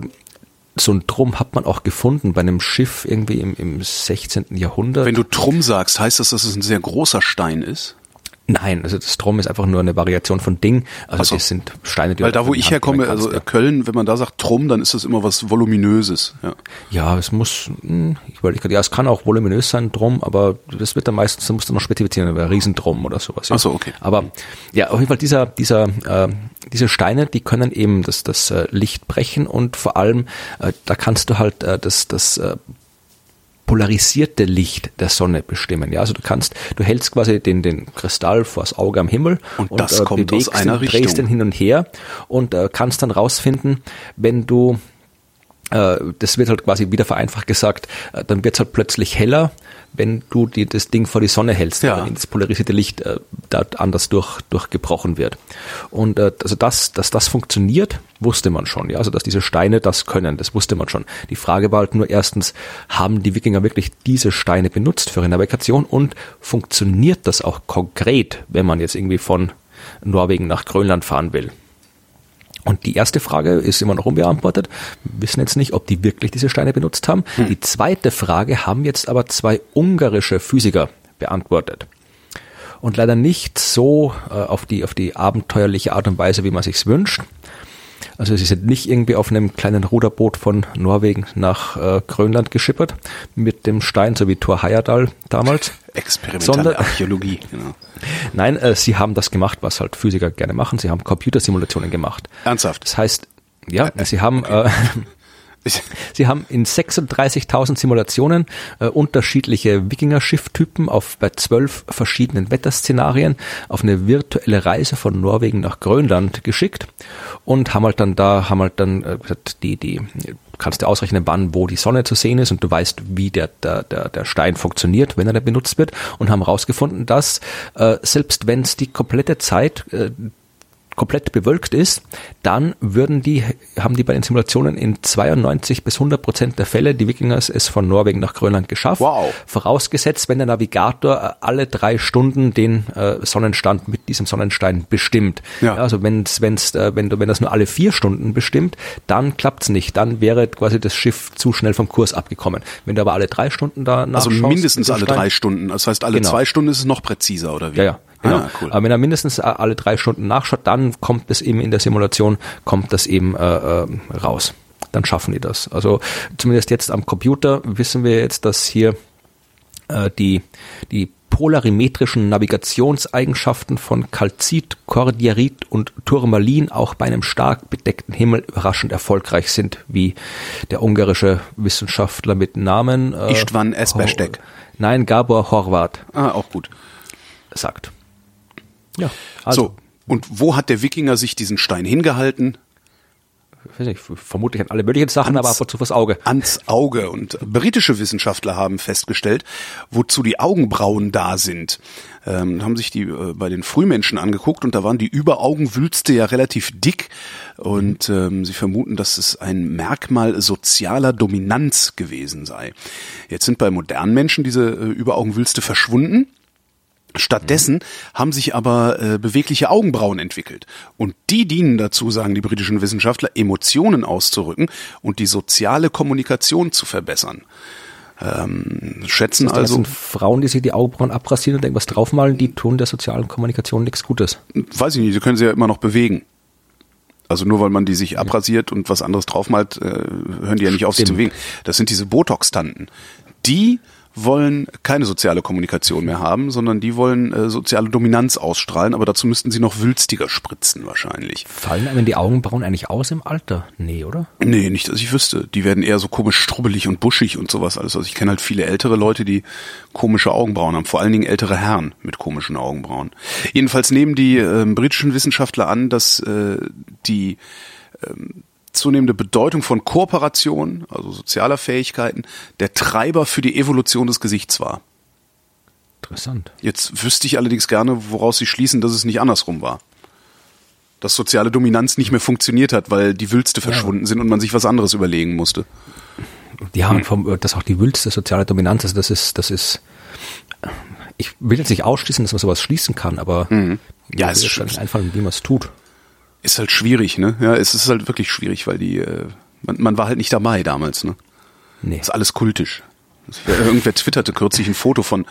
so ein Drum hat man auch gefunden bei einem Schiff irgendwie im, im 16. Jahrhundert. Wenn du Drum sagst, heißt das, dass es ein sehr großer Stein ist? Nein, also das Strom ist einfach nur eine Variation von Ding. Also so. das sind Steine, die Weil da, wo ich herkomme, also ja. Köln, wenn man da sagt Trum, dann ist das immer was voluminöses. Ja, ja es muss, hm, ich wollte, ja, es kann auch voluminös sein, Drum, aber das wird dann meistens, da musst du noch spezifizieren, Riesendrum oder sowas. Ja. Ach so, okay. Aber ja, auf jeden Fall dieser, dieser, äh, diese Steine, die können eben das, das äh, Licht brechen und vor allem, äh, da kannst du halt äh, das, das äh, polarisierte Licht der Sonne bestimmen. Ja, also du kannst, du hältst quasi den, den Kristall vors Auge am Himmel und, und das äh, kommt bewegst aus einer den, drehst den hin und her und äh, kannst dann rausfinden, wenn du das wird halt quasi wieder vereinfacht gesagt, äh, dann wird es halt plötzlich heller, wenn du die, das Ding vor die Sonne hältst, ja. wenn das polarisierte Licht äh, da anders durch, durchgebrochen wird. Und äh, also das, dass das funktioniert, wusste man schon. Ja, also dass diese Steine das können, das wusste man schon. Die Frage war halt nur erstens, haben die Wikinger wirklich diese Steine benutzt für ihre Navigation und funktioniert das auch konkret, wenn man jetzt irgendwie von Norwegen nach Grönland fahren will? Und die erste Frage ist immer noch unbeantwortet. Wir wissen jetzt nicht, ob die wirklich diese Steine benutzt haben. Hm. Die zweite Frage haben jetzt aber zwei ungarische Physiker beantwortet. Und leider nicht so äh, auf, die, auf die abenteuerliche Art und Weise, wie man sich's wünscht. Also sie sind nicht irgendwie auf einem kleinen Ruderboot von Norwegen nach äh, Grönland geschippert mit dem Stein, so wie Thor Heyerdahl damals. [laughs] Experimentelle sondern, Archäologie, [laughs] genau. Nein, äh, sie haben das gemacht, was halt Physiker gerne machen. Sie haben Computersimulationen gemacht. Ernsthaft? Das heißt, ja, äh, sie haben äh, [laughs] Sie haben in 36.000 Simulationen äh, unterschiedliche Wikinger-Schifftypen auf bei zwölf verschiedenen Wetterszenarien auf eine virtuelle Reise von Norwegen nach Grönland geschickt und haben halt dann da haben halt dann äh, die die kannst du ausrechnen, wann wo die Sonne zu sehen ist und du weißt, wie der der der, der Stein funktioniert, wenn er da benutzt wird und haben herausgefunden, dass äh, selbst wenn es die komplette Zeit äh, komplett bewölkt ist, dann würden die, haben die bei den Simulationen in 92 bis 100 Prozent der Fälle die Wikingers es von Norwegen nach Grönland geschafft. Wow. Vorausgesetzt, wenn der Navigator alle drei Stunden den äh, Sonnenstand mit diesem Sonnenstein bestimmt. Ja. also wenn's, wenn's, äh, wenn du, wenn das nur alle vier Stunden bestimmt, dann klappt's nicht. Dann wäre quasi das Schiff zu schnell vom Kurs abgekommen. Wenn du aber alle drei Stunden da Also mindestens alle Stein, drei Stunden. Das heißt, alle genau. zwei Stunden ist es noch präziser, oder wie? Ja, ja. Genau. Ah, cool. Aber wenn er mindestens alle drei Stunden nachschaut, dann kommt es eben in der Simulation, kommt das eben äh, äh, raus. Dann schaffen die das. Also zumindest jetzt am Computer wissen wir jetzt, dass hier äh, die, die polarimetrischen Navigationseigenschaften von Kalzit, Kordierit und Turmalin auch bei einem stark bedeckten Himmel überraschend erfolgreich sind, wie der ungarische Wissenschaftler mit Namen äh, Istvan Esperstek. Nein, Gabor Horvath. Ah, auch gut. Sagt. Ja. Also. So, und wo hat der Wikinger sich diesen Stein hingehalten? weiß nicht, vermutlich an alle möglichen Sachen, aber ab und zu fürs Auge. Ans Auge. Und britische Wissenschaftler haben festgestellt, wozu die Augenbrauen da sind. Ähm, haben sich die äh, bei den Frühmenschen angeguckt und da waren die Überaugenwülste ja relativ dick und ähm, sie vermuten, dass es ein Merkmal sozialer Dominanz gewesen sei. Jetzt sind bei modernen Menschen diese äh, Überaugenwülste verschwunden. Stattdessen haben sich aber äh, bewegliche Augenbrauen entwickelt. Und die dienen dazu, sagen die britischen Wissenschaftler, Emotionen auszurücken und die soziale Kommunikation zu verbessern. Ähm, schätzen Das also, sind Frauen, die sich die Augenbrauen abrasieren und irgendwas draufmalen, die tun der sozialen Kommunikation nichts Gutes. weiß ich nicht, sie können sie ja immer noch bewegen. Also nur weil man die sich abrasiert und was anderes draufmalt, äh, hören die ja nicht auf, sich zu bewegen. Das sind diese Botox-Tanten. Die wollen keine soziale Kommunikation mehr haben, sondern die wollen äh, soziale Dominanz ausstrahlen, aber dazu müssten sie noch wülstiger spritzen wahrscheinlich. Fallen einem die Augenbrauen eigentlich aus im Alter? Nee, oder? Nee, nicht, dass ich wüsste. Die werden eher so komisch strubbelig und buschig und sowas alles. Also ich kenne halt viele ältere Leute, die komische Augenbrauen haben. Vor allen Dingen ältere Herren mit komischen Augenbrauen. Jedenfalls nehmen die ähm, britischen Wissenschaftler an, dass äh, die ähm, zunehmende Bedeutung von Kooperation, also sozialer Fähigkeiten, der Treiber für die Evolution des Gesichts war. Interessant. Jetzt wüsste ich allerdings gerne, woraus sie schließen, dass es nicht andersrum war. Dass soziale Dominanz nicht mehr funktioniert hat, weil die Wülste verschwunden sind und man sich was anderes überlegen musste. Ja, und vom, das auch die wildste soziale Dominanz, also das ist, das ist, ich will jetzt nicht ausschließen, dass man sowas schließen kann, aber Ja, mir es ist einfallen, wie man es tut. Ist halt schwierig, ne? Ja, es ist halt wirklich schwierig, weil die, äh, man, man war halt nicht dabei damals, ne? Nee. ist alles kultisch. Irgendwer twitterte kürzlich ein Foto von,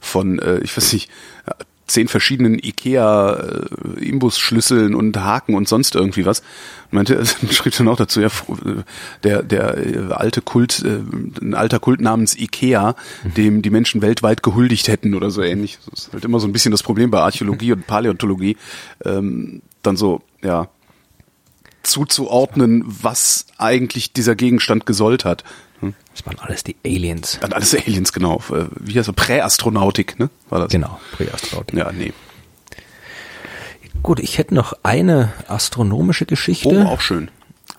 von äh, ich weiß nicht, äh, zehn verschiedenen Ikea-Imbusschlüsseln und Haken und sonst irgendwie was. Meinte, [laughs] schrieb dann auch dazu, ja, fr- der, der äh, alte Kult, äh, ein alter Kult namens Ikea, dem die Menschen weltweit gehuldigt hätten oder so ähnlich. Das ist halt immer so ein bisschen das Problem bei Archäologie und Paläontologie. Ähm, dann so, ja, zuzuordnen, was eigentlich dieser Gegenstand gesollt hat. Hm? Das waren alles die Aliens. Dann alles Aliens, genau. Äh, Wie heißt das? Präastronautik, ne? War das? Genau, Präastronauten. Ja, nee. Gut, ich hätte noch eine astronomische Geschichte Oh, auch schön.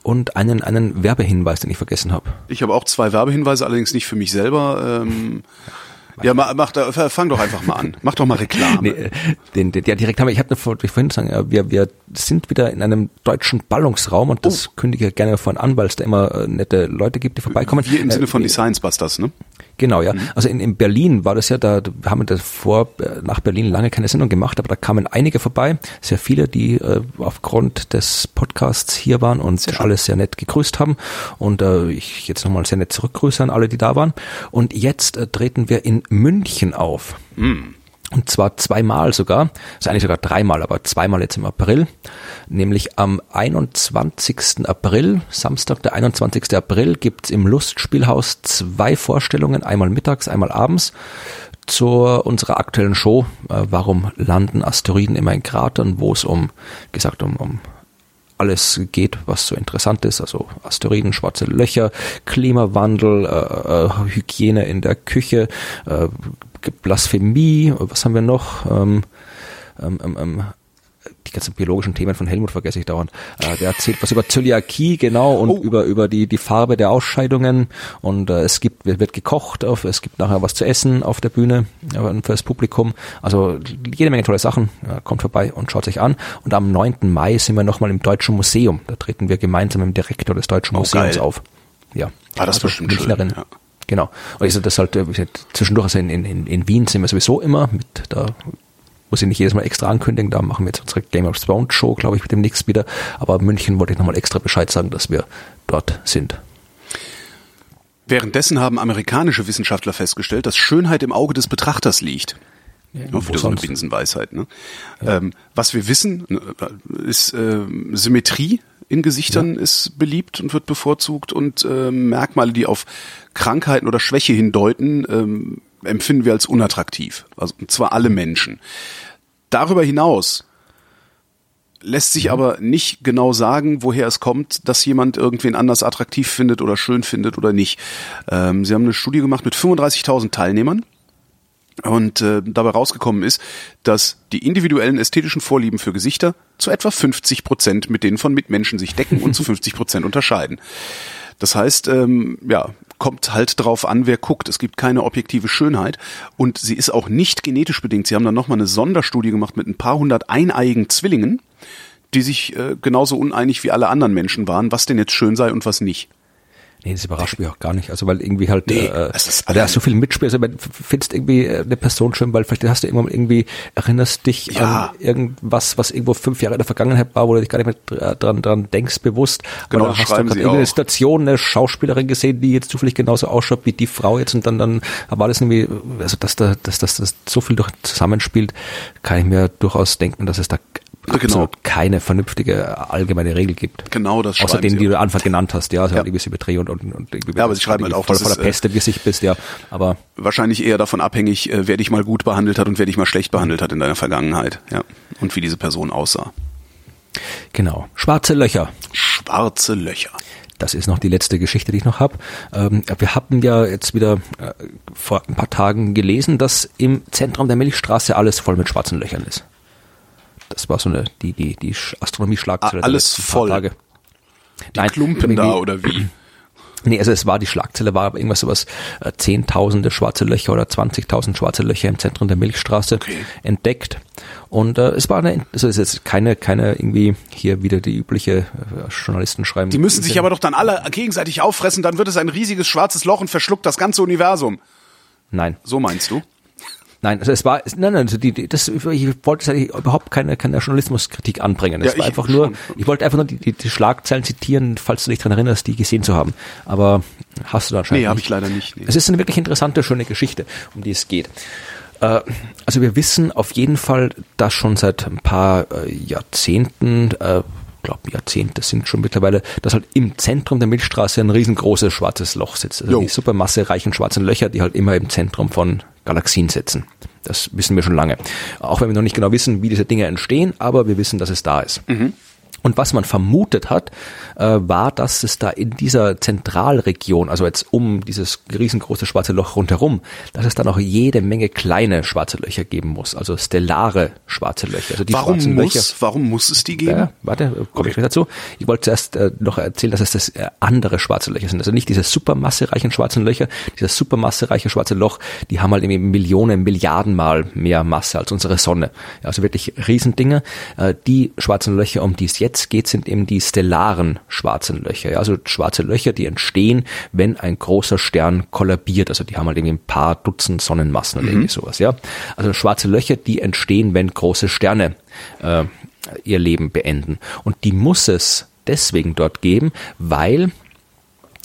und einen, einen Werbehinweis, den ich vergessen habe. Ich habe auch zwei Werbehinweise, allerdings nicht für mich selber. Ähm, ja, ma- mach da, fang doch einfach mal an. Mach doch mal Reklame. Nee, äh, den, den, ja, direkt haben wir, ich habe ich vorhin sagen, ja, wir, wir sind wieder in einem deutschen Ballungsraum und das kündige ich gerne vorhin an, weil es da immer äh, nette Leute gibt, die vorbeikommen. Wir im Äh, Sinne von die Science Busters, ne? Genau, ja. Mhm. Also in, in Berlin war das ja, da haben wir davor äh, nach Berlin lange keine Sendung gemacht, aber da kamen einige vorbei, sehr viele, die äh, aufgrund des Podcasts hier waren und alles sehr nett gegrüßt haben. Und äh, ich jetzt nochmal sehr nett zurückgrüße an alle, die da waren. Und jetzt äh, treten wir in München auf. Und zwar zweimal sogar, also eigentlich sogar dreimal, aber zweimal jetzt im April, nämlich am 21. April, Samstag, der 21. April, gibt's im Lustspielhaus zwei Vorstellungen, einmal mittags, einmal abends, zur unserer aktuellen Show, äh, warum landen Asteroiden immer in Kratern, wo es um, gesagt, um, um alles geht, was so interessant ist, also Asteroiden, schwarze Löcher, Klimawandel, äh, äh, Hygiene in der Küche, äh, Blasphemie, was haben wir noch? Ähm, ähm, ähm, ähm, die ganzen biologischen Themen von Helmut vergesse ich dauernd. Äh, der erzählt was über Zöliakie, genau, und Oh. über, über die, die Farbe der Ausscheidungen. Und äh, es gibt, wird, gekocht, auf, es gibt nachher was zu essen auf der Bühne äh, für das Publikum. Also jede Menge tolle Sachen. Ja, kommt vorbei und schaut sich an. Und am 9. Mai sind wir nochmal im Deutschen Museum. Da treten wir gemeinsam mit dem Direktor des Deutschen Oh, Museums geil. auf. Ja. Ah, das ist bestimmt schön, ja. Genau. Und ich das halt, äh, gesagt, zwischendurch, also in, in, in Wien sind wir sowieso immer mit, da muss ich nicht jedes Mal extra ankündigen, da machen wir jetzt unsere Game of Thrones Show, glaube ich, mit demnächst wieder. Aber München wollte ich nochmal extra Bescheid sagen, dass wir dort sind. Währenddessen haben amerikanische Wissenschaftler festgestellt, dass Schönheit im Auge des Betrachters liegt. Ja, wo wieder so eine? Binsenweisheit. Ne? Ähm, was wir wissen, ne, ist äh, Symmetrie in Gesichtern ist beliebt und wird bevorzugt und äh, Merkmale, die auf Krankheiten oder Schwäche hindeuten, ähm, empfinden wir als unattraktiv. Also und zwar alle Menschen. Darüber hinaus lässt sich aber nicht genau sagen, woher es kommt, dass jemand irgendwen anders attraktiv findet oder schön findet oder nicht. Ähm, sie haben eine Studie gemacht mit 35.000 Teilnehmern Und äh, dabei rausgekommen ist, dass die individuellen ästhetischen Vorlieben für Gesichter zu etwa 50 Prozent mit denen von Mitmenschen sich decken und zu [laughs] 50 Prozent unterscheiden. Das heißt, ähm, ja, kommt halt drauf an, wer guckt. Es gibt keine objektive Schönheit und sie ist auch nicht genetisch bedingt. Sie haben dann nochmal eine Sonderstudie gemacht mit ein paar hundert eineiigen Zwillingen, die sich äh, genauso uneinig wie alle anderen Menschen waren, was denn jetzt schön sei und was nicht. Nee, das überrascht mich auch gar nicht. Also weil irgendwie halt, Nee, äh, da ist so viel Mitspiel. Also findest irgendwie äh, eine Person schön, weil vielleicht hast du irgendwann irgendwie erinnerst dich Ja. an irgendwas, was irgendwo fünf Jahre in der Vergangenheit war, wo du dich gar nicht mehr dr- dran, dran denkst bewusst. Genau, Oder hast du gerade irgendeine auch. Situation, eine Schauspielerin gesehen, die jetzt zufällig genauso ausschaut wie die Frau jetzt und dann dann war das irgendwie, also dass da dass, dass das so viel durch zusammenspielt, kann ich mir durchaus denken, dass es da Genau. absolut keine vernünftige allgemeine Regel gibt. Genau, das Außer denen, die du Anfang genannt hast, ja, also Ja. irgendwie Symmetrie und, und, und irgendwie Ja, aber sie schreiben halt auch, voll voller ist, äh, Peste, wie sich bist, ja. Aber Wahrscheinlich eher davon abhängig, äh, wer dich mal gut behandelt hat und wer dich mal schlecht behandelt hat in deiner Vergangenheit. Ja. Und wie diese Person aussah. genau. Schwarze Löcher. Schwarze Löcher. Das ist noch die letzte Geschichte, die ich noch habe. Ähm, wir hatten ja jetzt wieder äh, vor ein paar Tagen gelesen, dass im Zentrum der Milchstraße alles voll mit schwarzen Löchern ist. Das war so eine die die die Sch- Astronomie-Schlagzeile. Alles voll. Tage. Die Nein, Klumpen da oder wie? Nee, also es war die Schlagzeile, war irgendwas sowas, äh, zehntausende schwarze Löcher oder 20.000 schwarze Löcher im Zentrum der Milchstraße Okay. entdeckt. Und äh, es war eine, also es ist jetzt keine, keine irgendwie hier wieder die übliche äh, Journalisten schreiben. Die müssen sich aber doch dann alle gegenseitig auffressen, dann wird es ein riesiges schwarzes Loch und verschluckt das ganze Universum. Nein, So meinst du? Nein, also es war, nein, nein, also die, die, das, ich wollte eigentlich überhaupt keine, keine Journalismuskritik anbringen. Es Ja, war ich einfach nur, schon. ich wollte einfach nur die, die, die Schlagzeilen zitieren, falls du dich daran erinnerst, die gesehen zu haben. Aber hast du da anscheinend Nee, habe ich leider nicht. Nee. Es ist eine wirklich interessante, schöne Geschichte, um die es geht. Äh, Also wir wissen auf jeden Fall, dass schon seit ein paar äh, Jahrzehnten, äh, glaube Jahrzehnte sind schon mittlerweile, dass halt im Zentrum der Milchstraße ein riesengroßes schwarzes Loch sitzt. Also Jo. die supermassereichen schwarzen Löcher, die halt immer im Zentrum von Galaxien sitzen. Das wissen wir schon lange. Auch wenn wir noch nicht genau wissen, wie diese Dinge entstehen, aber wir wissen, dass es da ist. Und was man vermutet hat, äh, war, dass es da in dieser Zentralregion, also jetzt um dieses riesengroße schwarze Loch rundherum, dass es da noch jede Menge kleine schwarze Löcher geben muss, also stellare schwarze Löcher. Also die Warum schwarzen muss, Löcher. warum muss es die geben? Ja, warte, komme ich gleich dazu. Ich wollte zuerst äh, noch erzählen, dass es das äh, andere schwarze Löcher sind. Also nicht diese supermassereichen schwarzen Löcher. Dieses supermassereiche schwarze Loch, die haben halt irgendwie Millionen, Milliarden Mal mehr Masse als unsere Sonne. Ja, also wirklich Riesendinge. Äh, die schwarzen Löcher, um die es jetzt geht, sind eben die stellaren schwarzen Löcher. Ja, also schwarze Löcher, die entstehen, wenn ein großer Stern kollabiert. Also die haben halt irgendwie ein paar Dutzend Sonnenmassen oder irgendwie sowas. Ja, also schwarze Löcher, die entstehen, wenn große Sterne äh, ihr Leben beenden. Und die muss es deswegen dort geben, weil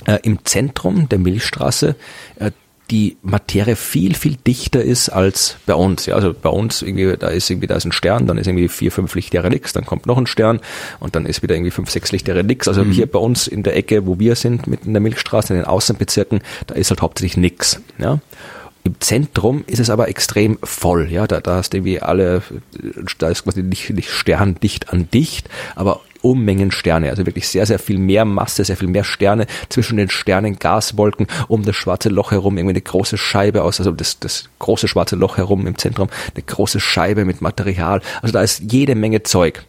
äh, im Zentrum der Milchstraße äh, die Materie viel, viel dichter ist als bei uns. Ja, also bei uns irgendwie, da ist irgendwie, da ist ein Stern, dann ist irgendwie vier, fünf Lichtjahre nix, dann kommt noch ein Stern und dann ist wieder irgendwie fünf, sechs Lichtjahre nix. Also hier bei uns in der Ecke, wo wir sind, mitten in der Milchstraße, in den Außenbezirken, da ist halt hauptsächlich nix. Ja. Im Zentrum ist es aber extrem voll, ja, da, da hast du irgendwie alle, da ist quasi nicht, nicht sterndicht an dicht, aber Unmengen Sterne, also wirklich sehr, sehr viel mehr Masse, sehr viel mehr Sterne zwischen den Sternen, Gaswolken, um das schwarze Loch herum, irgendwie eine große Scheibe aus, also das, das große schwarze Loch herum im Zentrum, eine große Scheibe mit Material, also da ist jede Menge Zeug.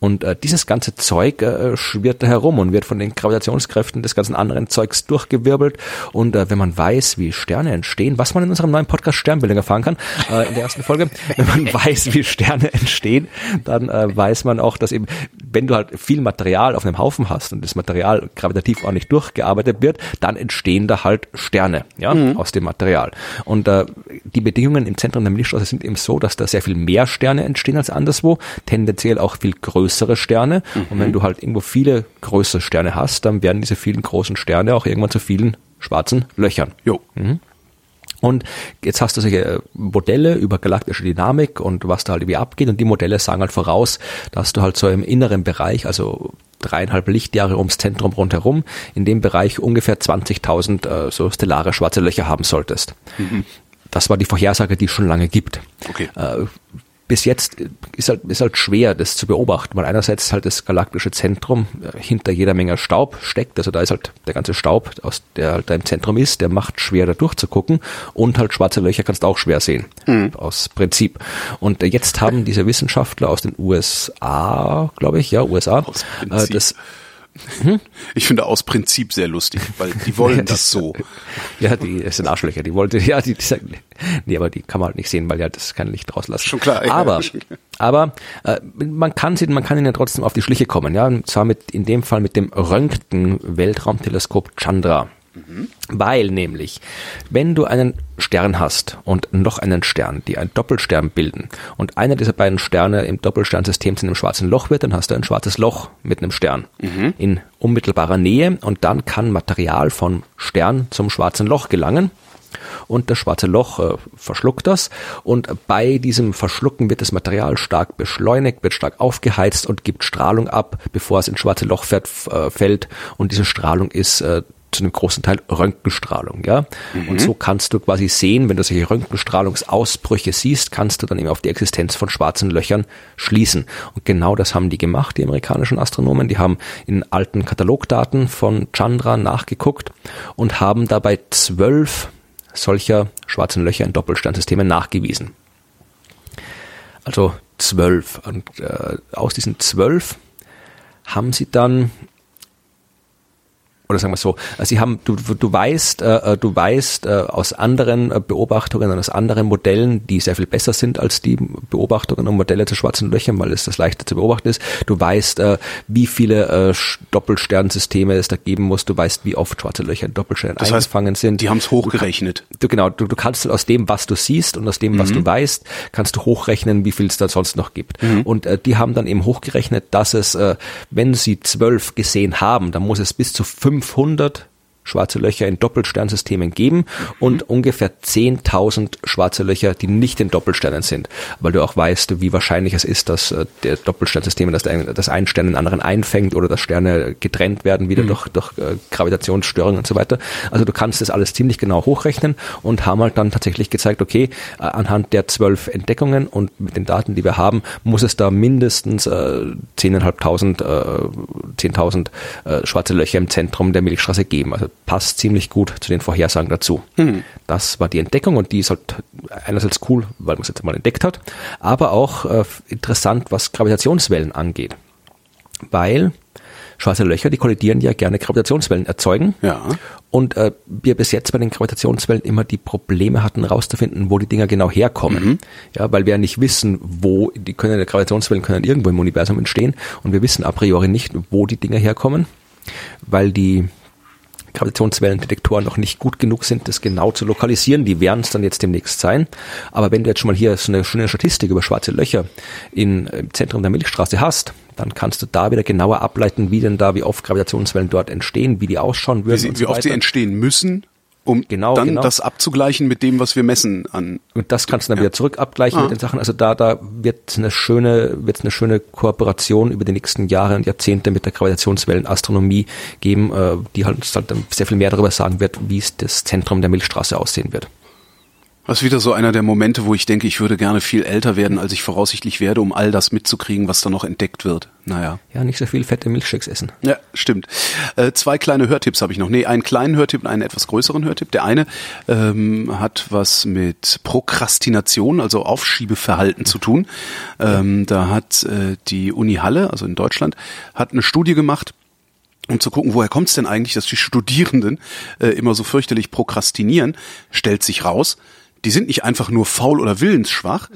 Und äh, dieses ganze Zeug äh, schwirrt da herum und wird von den Gravitationskräften des ganzen anderen Zeugs durchgewirbelt. Und äh, wenn man weiß, wie Sterne entstehen, was man in unserem neuen Podcast Sternbildung erfahren kann, äh, in der ersten Folge, [laughs] wenn man weiß, wie Sterne entstehen, dann äh, weiß man auch, dass eben, wenn du halt viel Material auf einem Haufen hast und das Material gravitativ ordentlich durchgearbeitet wird, dann entstehen da halt Sterne ja, aus dem Material. Und äh, die Bedingungen im Zentrum der Milchstraße sind eben so, dass da sehr viel mehr Sterne entstehen als anderswo, tendenziell auch viel größere Sterne. Und wenn du halt irgendwo viele größere Sterne hast, dann werden diese vielen großen Sterne auch irgendwann zu vielen schwarzen Löchern. Jo. Und jetzt hast du solche äh, Modelle über galaktische Dynamik und was da halt irgendwie abgeht. Und die Modelle sagen halt voraus, dass du halt so im inneren Bereich, also dreieinhalb Lichtjahre ums Zentrum rundherum, in dem Bereich ungefähr 20.000 äh, so stellare schwarze Löcher haben solltest. Das war die Vorhersage, die es schon lange gibt. Okay. Äh, bis jetzt ist halt, ist halt schwer, das zu beobachten, weil einerseits halt das galaktische Zentrum äh, hinter jeder Menge Staub steckt, also da ist halt der ganze Staub, aus der halt da im Zentrum ist, der macht schwer da durchzugucken und halt schwarze Löcher kannst du auch schwer sehen, mhm. aus Prinzip. Und äh, jetzt haben diese Wissenschaftler aus den USA, glaube ich, ja, USA, äh, das [laughs] Ich finde aus Prinzip sehr lustig, weil die wollen [laughs] das so. Ja, die das sind Arschlöcher, die wollte, [laughs] ja, die, die sagen, nee, aber die kann man halt nicht sehen, weil ja das kein Licht rauslassen. Schon klar. Ja. Aber, aber äh, man kann sie, man kann ihnen trotzdem auf die Schliche kommen, ja, und zwar mit in dem Fall mit dem Röntgen-Weltraumteleskop Chandra. Weil nämlich, wenn du einen Stern hast und noch einen Stern, die einen Doppelstern bilden und einer dieser beiden Sterne im Doppelsternsystem zu einem schwarzen Loch wird, dann hast du ein schwarzes Loch mit einem Stern mhm. in unmittelbarer Nähe und dann kann Material vom Stern zum schwarzen Loch gelangen und das schwarze Loch äh, verschluckt das und bei diesem Verschlucken wird das Material stark beschleunigt, wird stark aufgeheizt und gibt Strahlung ab, bevor es ins schwarze Loch fährt, äh, fällt und diese Strahlung ist äh, zu einem großen Teil Röntgenstrahlung, ja. Mhm. Und so kannst du quasi sehen, wenn du solche Röntgenstrahlungsausbrüche siehst, kannst du dann eben auf die Existenz von schwarzen Löchern schließen. Und genau das haben die gemacht, die amerikanischen Astronomen. Die haben in alten Katalogdaten von Chandra nachgeguckt und haben dabei zwölf solcher schwarzen Löcher in Doppelsternsystemen nachgewiesen. Also zwölf. Und äh, aus diesen zwölf haben sie dann oder sagen wir so, also sie haben, du, du weißt, äh, du weißt äh, aus anderen äh, Beobachtungen und aus anderen Modellen, die sehr viel besser sind als die Beobachtungen und Modelle zu schwarzen Löchern, weil es das leichter zu beobachten ist. Du weißt, äh, wie viele äh, Doppelsternsysteme es da geben muss. Du weißt, wie oft schwarze Löcher in Doppelsternen das eingefangen heißt, sind. Die haben es hochgerechnet. Du, genau, du, du kannst aus dem, was du siehst und aus dem, was mhm. du weißt, kannst du hochrechnen, wie viel es da sonst noch gibt. Mhm. Und äh, die haben dann eben hochgerechnet, dass es, äh, wenn sie zwölf gesehen haben, dann muss es bis zu fünf 500 schwarze Löcher in Doppelsternsystemen geben und mhm. ungefähr 10.000 schwarze Löcher, die nicht in Doppelsternen sind, weil du auch weißt, wie wahrscheinlich es ist, dass äh, der Doppelsternsysteme, dass, der, dass ein Stern den anderen einfängt oder dass Sterne getrennt werden wieder mhm. durch, durch äh, Gravitationsstörungen und so weiter. Also du kannst das alles ziemlich genau hochrechnen und haben halt dann tatsächlich gezeigt, okay, äh, anhand der zwölf Entdeckungen und mit den Daten, die wir haben, muss es da mindestens äh, 10.500, äh, 10.000 äh, schwarze Löcher im Zentrum der Milchstraße geben. Also passt ziemlich gut zu den Vorhersagen dazu. Mhm. Das war die Entdeckung und die ist halt einerseits cool, weil man es jetzt mal entdeckt hat, aber auch äh, interessant, was Gravitationswellen angeht. Weil schwarze Löcher, die kollidieren ja gerne Gravitationswellen erzeugen. Ja. Und äh, wir bis jetzt bei den Gravitationswellen immer die Probleme hatten, rauszufinden, wo die Dinger genau herkommen. Mhm. Ja, weil wir ja nicht wissen, wo die können, die Gravitationswellen können irgendwo im Universum entstehen und wir wissen a priori nicht, wo die Dinger herkommen, weil die Gravitationswellendetektoren noch nicht gut genug sind, das genau zu lokalisieren. Die werden es dann jetzt demnächst sein. Aber wenn du jetzt schon mal hier so eine schöne Statistik über schwarze Löcher im Zentrum der Milchstraße hast, dann kannst du da wieder genauer ableiten, wie denn da, wie oft Gravitationswellen dort entstehen, wie die ausschauen würden. Wie, sie, so wie oft sie entstehen müssen um genau, dann genau. das abzugleichen mit dem, was wir messen an. Und das kannst du dann ja. wieder zurück abgleichen ah. mit den Sachen. Also da, da wird eine schöne, wird eine schöne Kooperation über die nächsten Jahre und Jahrzehnte mit der Gravitationswellenastronomie geben, äh, die halt, halt sehr viel mehr darüber sagen wird, wie es das Zentrum der Milchstraße aussehen wird. Das ist wieder so einer der Momente, wo ich denke, ich würde gerne viel älter werden, als ich voraussichtlich werde, um all das mitzukriegen, was da noch entdeckt wird. Naja. Ja, nicht so viel fette Milchshakes essen. Ja, stimmt. Äh, zwei kleine Hörtipps habe ich noch. Nee, einen kleinen Hörtipp und einen etwas größeren Hörtipp. Der eine ähm, hat was mit Prokrastination, also Aufschiebeverhalten zu tun. Ähm, da hat äh, die Uni Halle, also in Deutschland, hat eine Studie gemacht, um zu gucken, woher kommt es denn eigentlich, dass die Studierenden äh, immer so fürchterlich prokrastinieren, stellt sich raus, die sind nicht einfach nur faul oder willensschwach,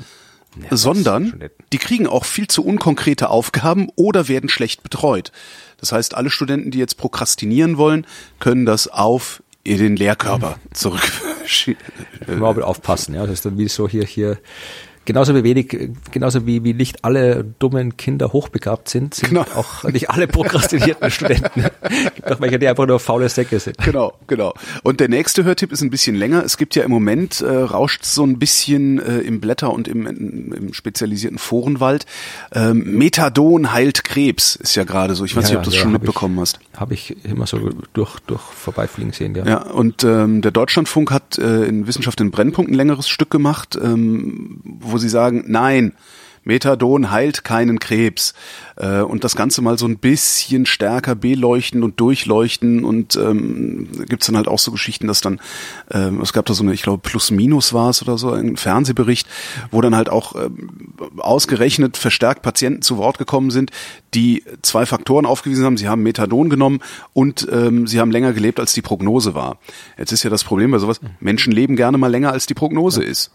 ja, sondern die kriegen auch viel zu unkonkrete Aufgaben oder werden schlecht betreut. Das heißt, alle Studenten, die jetzt prokrastinieren wollen, können das auf den Lehrkörper [laughs] zurück. Mal aufpassen, ja. Das ist dann wie so hier, hier genauso wie wenig, genauso wie, wie nicht alle dummen Kinder hochbegabt sind, sind genau. auch nicht alle prokrastinierten [laughs] Studenten. gibt auch welche, die einfach nur faule Säcke sind. Genau, genau. Und der nächste Hörtipp ist ein bisschen länger. Es gibt ja im Moment, äh, rauscht so ein bisschen äh, im Blätter- und im, im spezialisierten Forenwald. Ähm, Methadon heilt Krebs, ist ja gerade so. Ich weiß ja, nicht, ob du das ja, schon mitbekommen ich, hast. Habe ich immer so durch, durch vorbeifliegen sehen, ja. Ja, und ähm, der Deutschlandfunk hat äh, in Wissenschaft in Brennpunkt ein längeres Stück gemacht, ähm, wo sie sagen, nein, Methadon heilt keinen Krebs. Äh, und das Ganze mal so ein bisschen stärker beleuchten und durchleuchten und ähm, gibt dann halt auch so Geschichten, dass dann, ähm, es gab da so eine, ich glaube, Plus-Minus war es oder so, ein Fernsehbericht, wo dann halt auch ähm, ausgerechnet verstärkt Patienten zu Wort gekommen sind, die zwei Faktoren aufgewiesen haben. Sie haben Methadon genommen und ähm, sie haben länger gelebt, als die Prognose war. Jetzt ist ja das Problem bei sowas, Menschen leben gerne mal länger, als die Prognose ja. ist.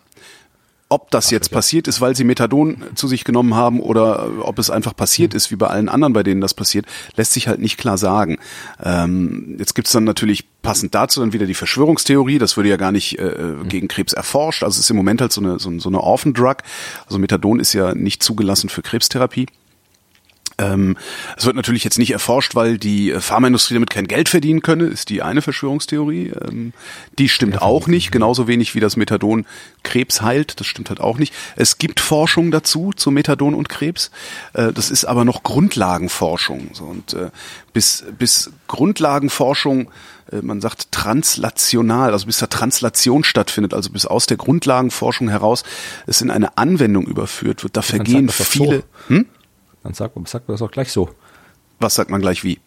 Ob das jetzt passiert ist, weil sie Methadon zu sich genommen haben oder ob es einfach passiert ist, wie bei allen anderen, bei denen das passiert, lässt sich halt nicht klar sagen. Ähm, jetzt gibt's dann natürlich passend dazu dann wieder die Verschwörungstheorie. Das würde ja gar nicht äh, gegen Krebs erforscht. Also es ist im Moment halt so eine, so, so eine Orphan-Drug. Also Methadon ist ja nicht zugelassen für Krebstherapie. Ähm, es wird natürlich jetzt nicht erforscht, weil die äh, Pharmaindustrie damit kein Geld verdienen könne, ist die eine Verschwörungstheorie. Ähm, die stimmt auch nicht, genauso wenig wie das Methadon Krebs heilt, das stimmt halt auch nicht. Es gibt Forschung dazu, zu Methadon und Krebs. Äh, das ist aber noch Grundlagenforschung. Und äh, bis, bis Grundlagenforschung man sagt translational, also bis da Translation stattfindet, also bis aus der Grundlagenforschung heraus es in eine Anwendung überführt wird, da vergehen viele. Hm? Dann sagt man, sagt man das auch gleich so. Was sagt man gleich wie?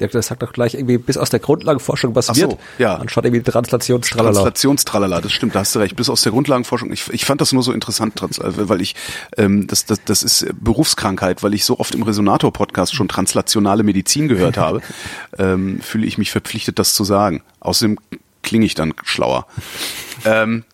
Der sagt doch gleich irgendwie bis aus der Grundlagenforschung was so. Ja. Anstatt irgendwie Translationstralala. Translationstralala, das stimmt, da hast du recht. Bis aus der Grundlagenforschung. Ich, ich fand das nur so interessant, äh, weil ich, ähm, das, das, das ist Berufskrankheit, weil ich so oft im Resonator-Podcast schon translationale Medizin gehört habe, [laughs] ähm, fühle ich mich verpflichtet, das zu sagen. Außerdem klinge ich dann schlauer. ähm,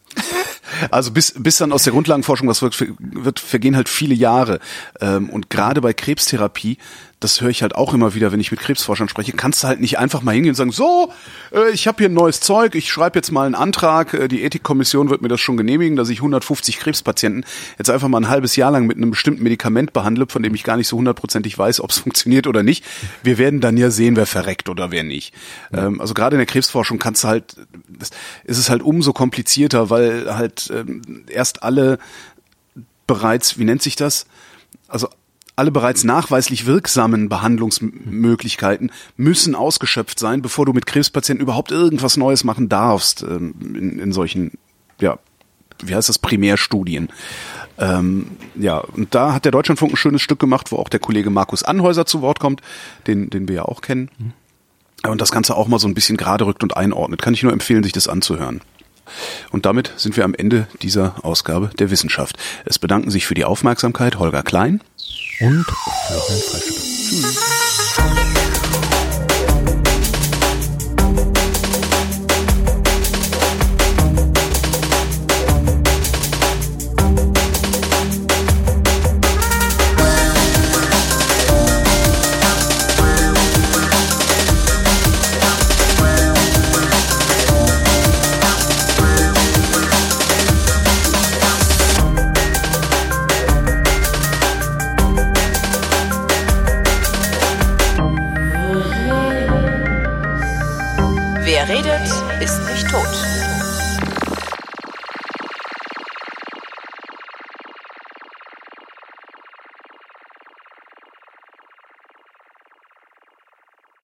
also bis, bis dann aus der Grundlagenforschung was wird, wird vergehen halt viele Jahre. Ähm, und gerade bei Krebstherapie das höre ich halt auch immer wieder, wenn ich mit Krebsforschern spreche, kannst du halt nicht einfach mal hingehen und sagen, so, äh, ich habe hier ein neues Zeug, ich schreibe jetzt mal einen Antrag, äh, die Ethikkommission wird mir das schon genehmigen, dass ich 150 Krebspatienten jetzt einfach mal ein halbes Jahr lang mit einem bestimmten Medikament behandle, von dem ich gar nicht so hundertprozentig weiß, ob es [laughs] funktioniert oder nicht. Wir werden dann ja sehen, wer verreckt oder wer nicht. Ja. Ähm, also gerade in der Krebsforschung kannst du halt, ist es halt umso komplizierter, weil halt ähm, erst alle bereits, wie nennt sich das? Also alle bereits nachweislich wirksamen Behandlungsmöglichkeiten müssen ausgeschöpft sein, bevor du mit Krebspatienten überhaupt irgendwas Neues machen darfst ähm, in, in solchen, ja, wie heißt das, Primärstudien. Ähm, ja, und da hat der Deutschlandfunk ein schönes Stück gemacht, wo auch der Kollege Markus Anhäuser zu Wort kommt, den, den wir ja auch kennen. Und das Ganze auch mal so ein bisschen gerade rückt und einordnet. Kann ich nur empfehlen, sich das anzuhören. Und damit sind wir am Ende dieser Ausgabe der Wissenschaft. Es bedanken sich für die Aufmerksamkeit Holger Klein und Florian Freistetter. Tschüss.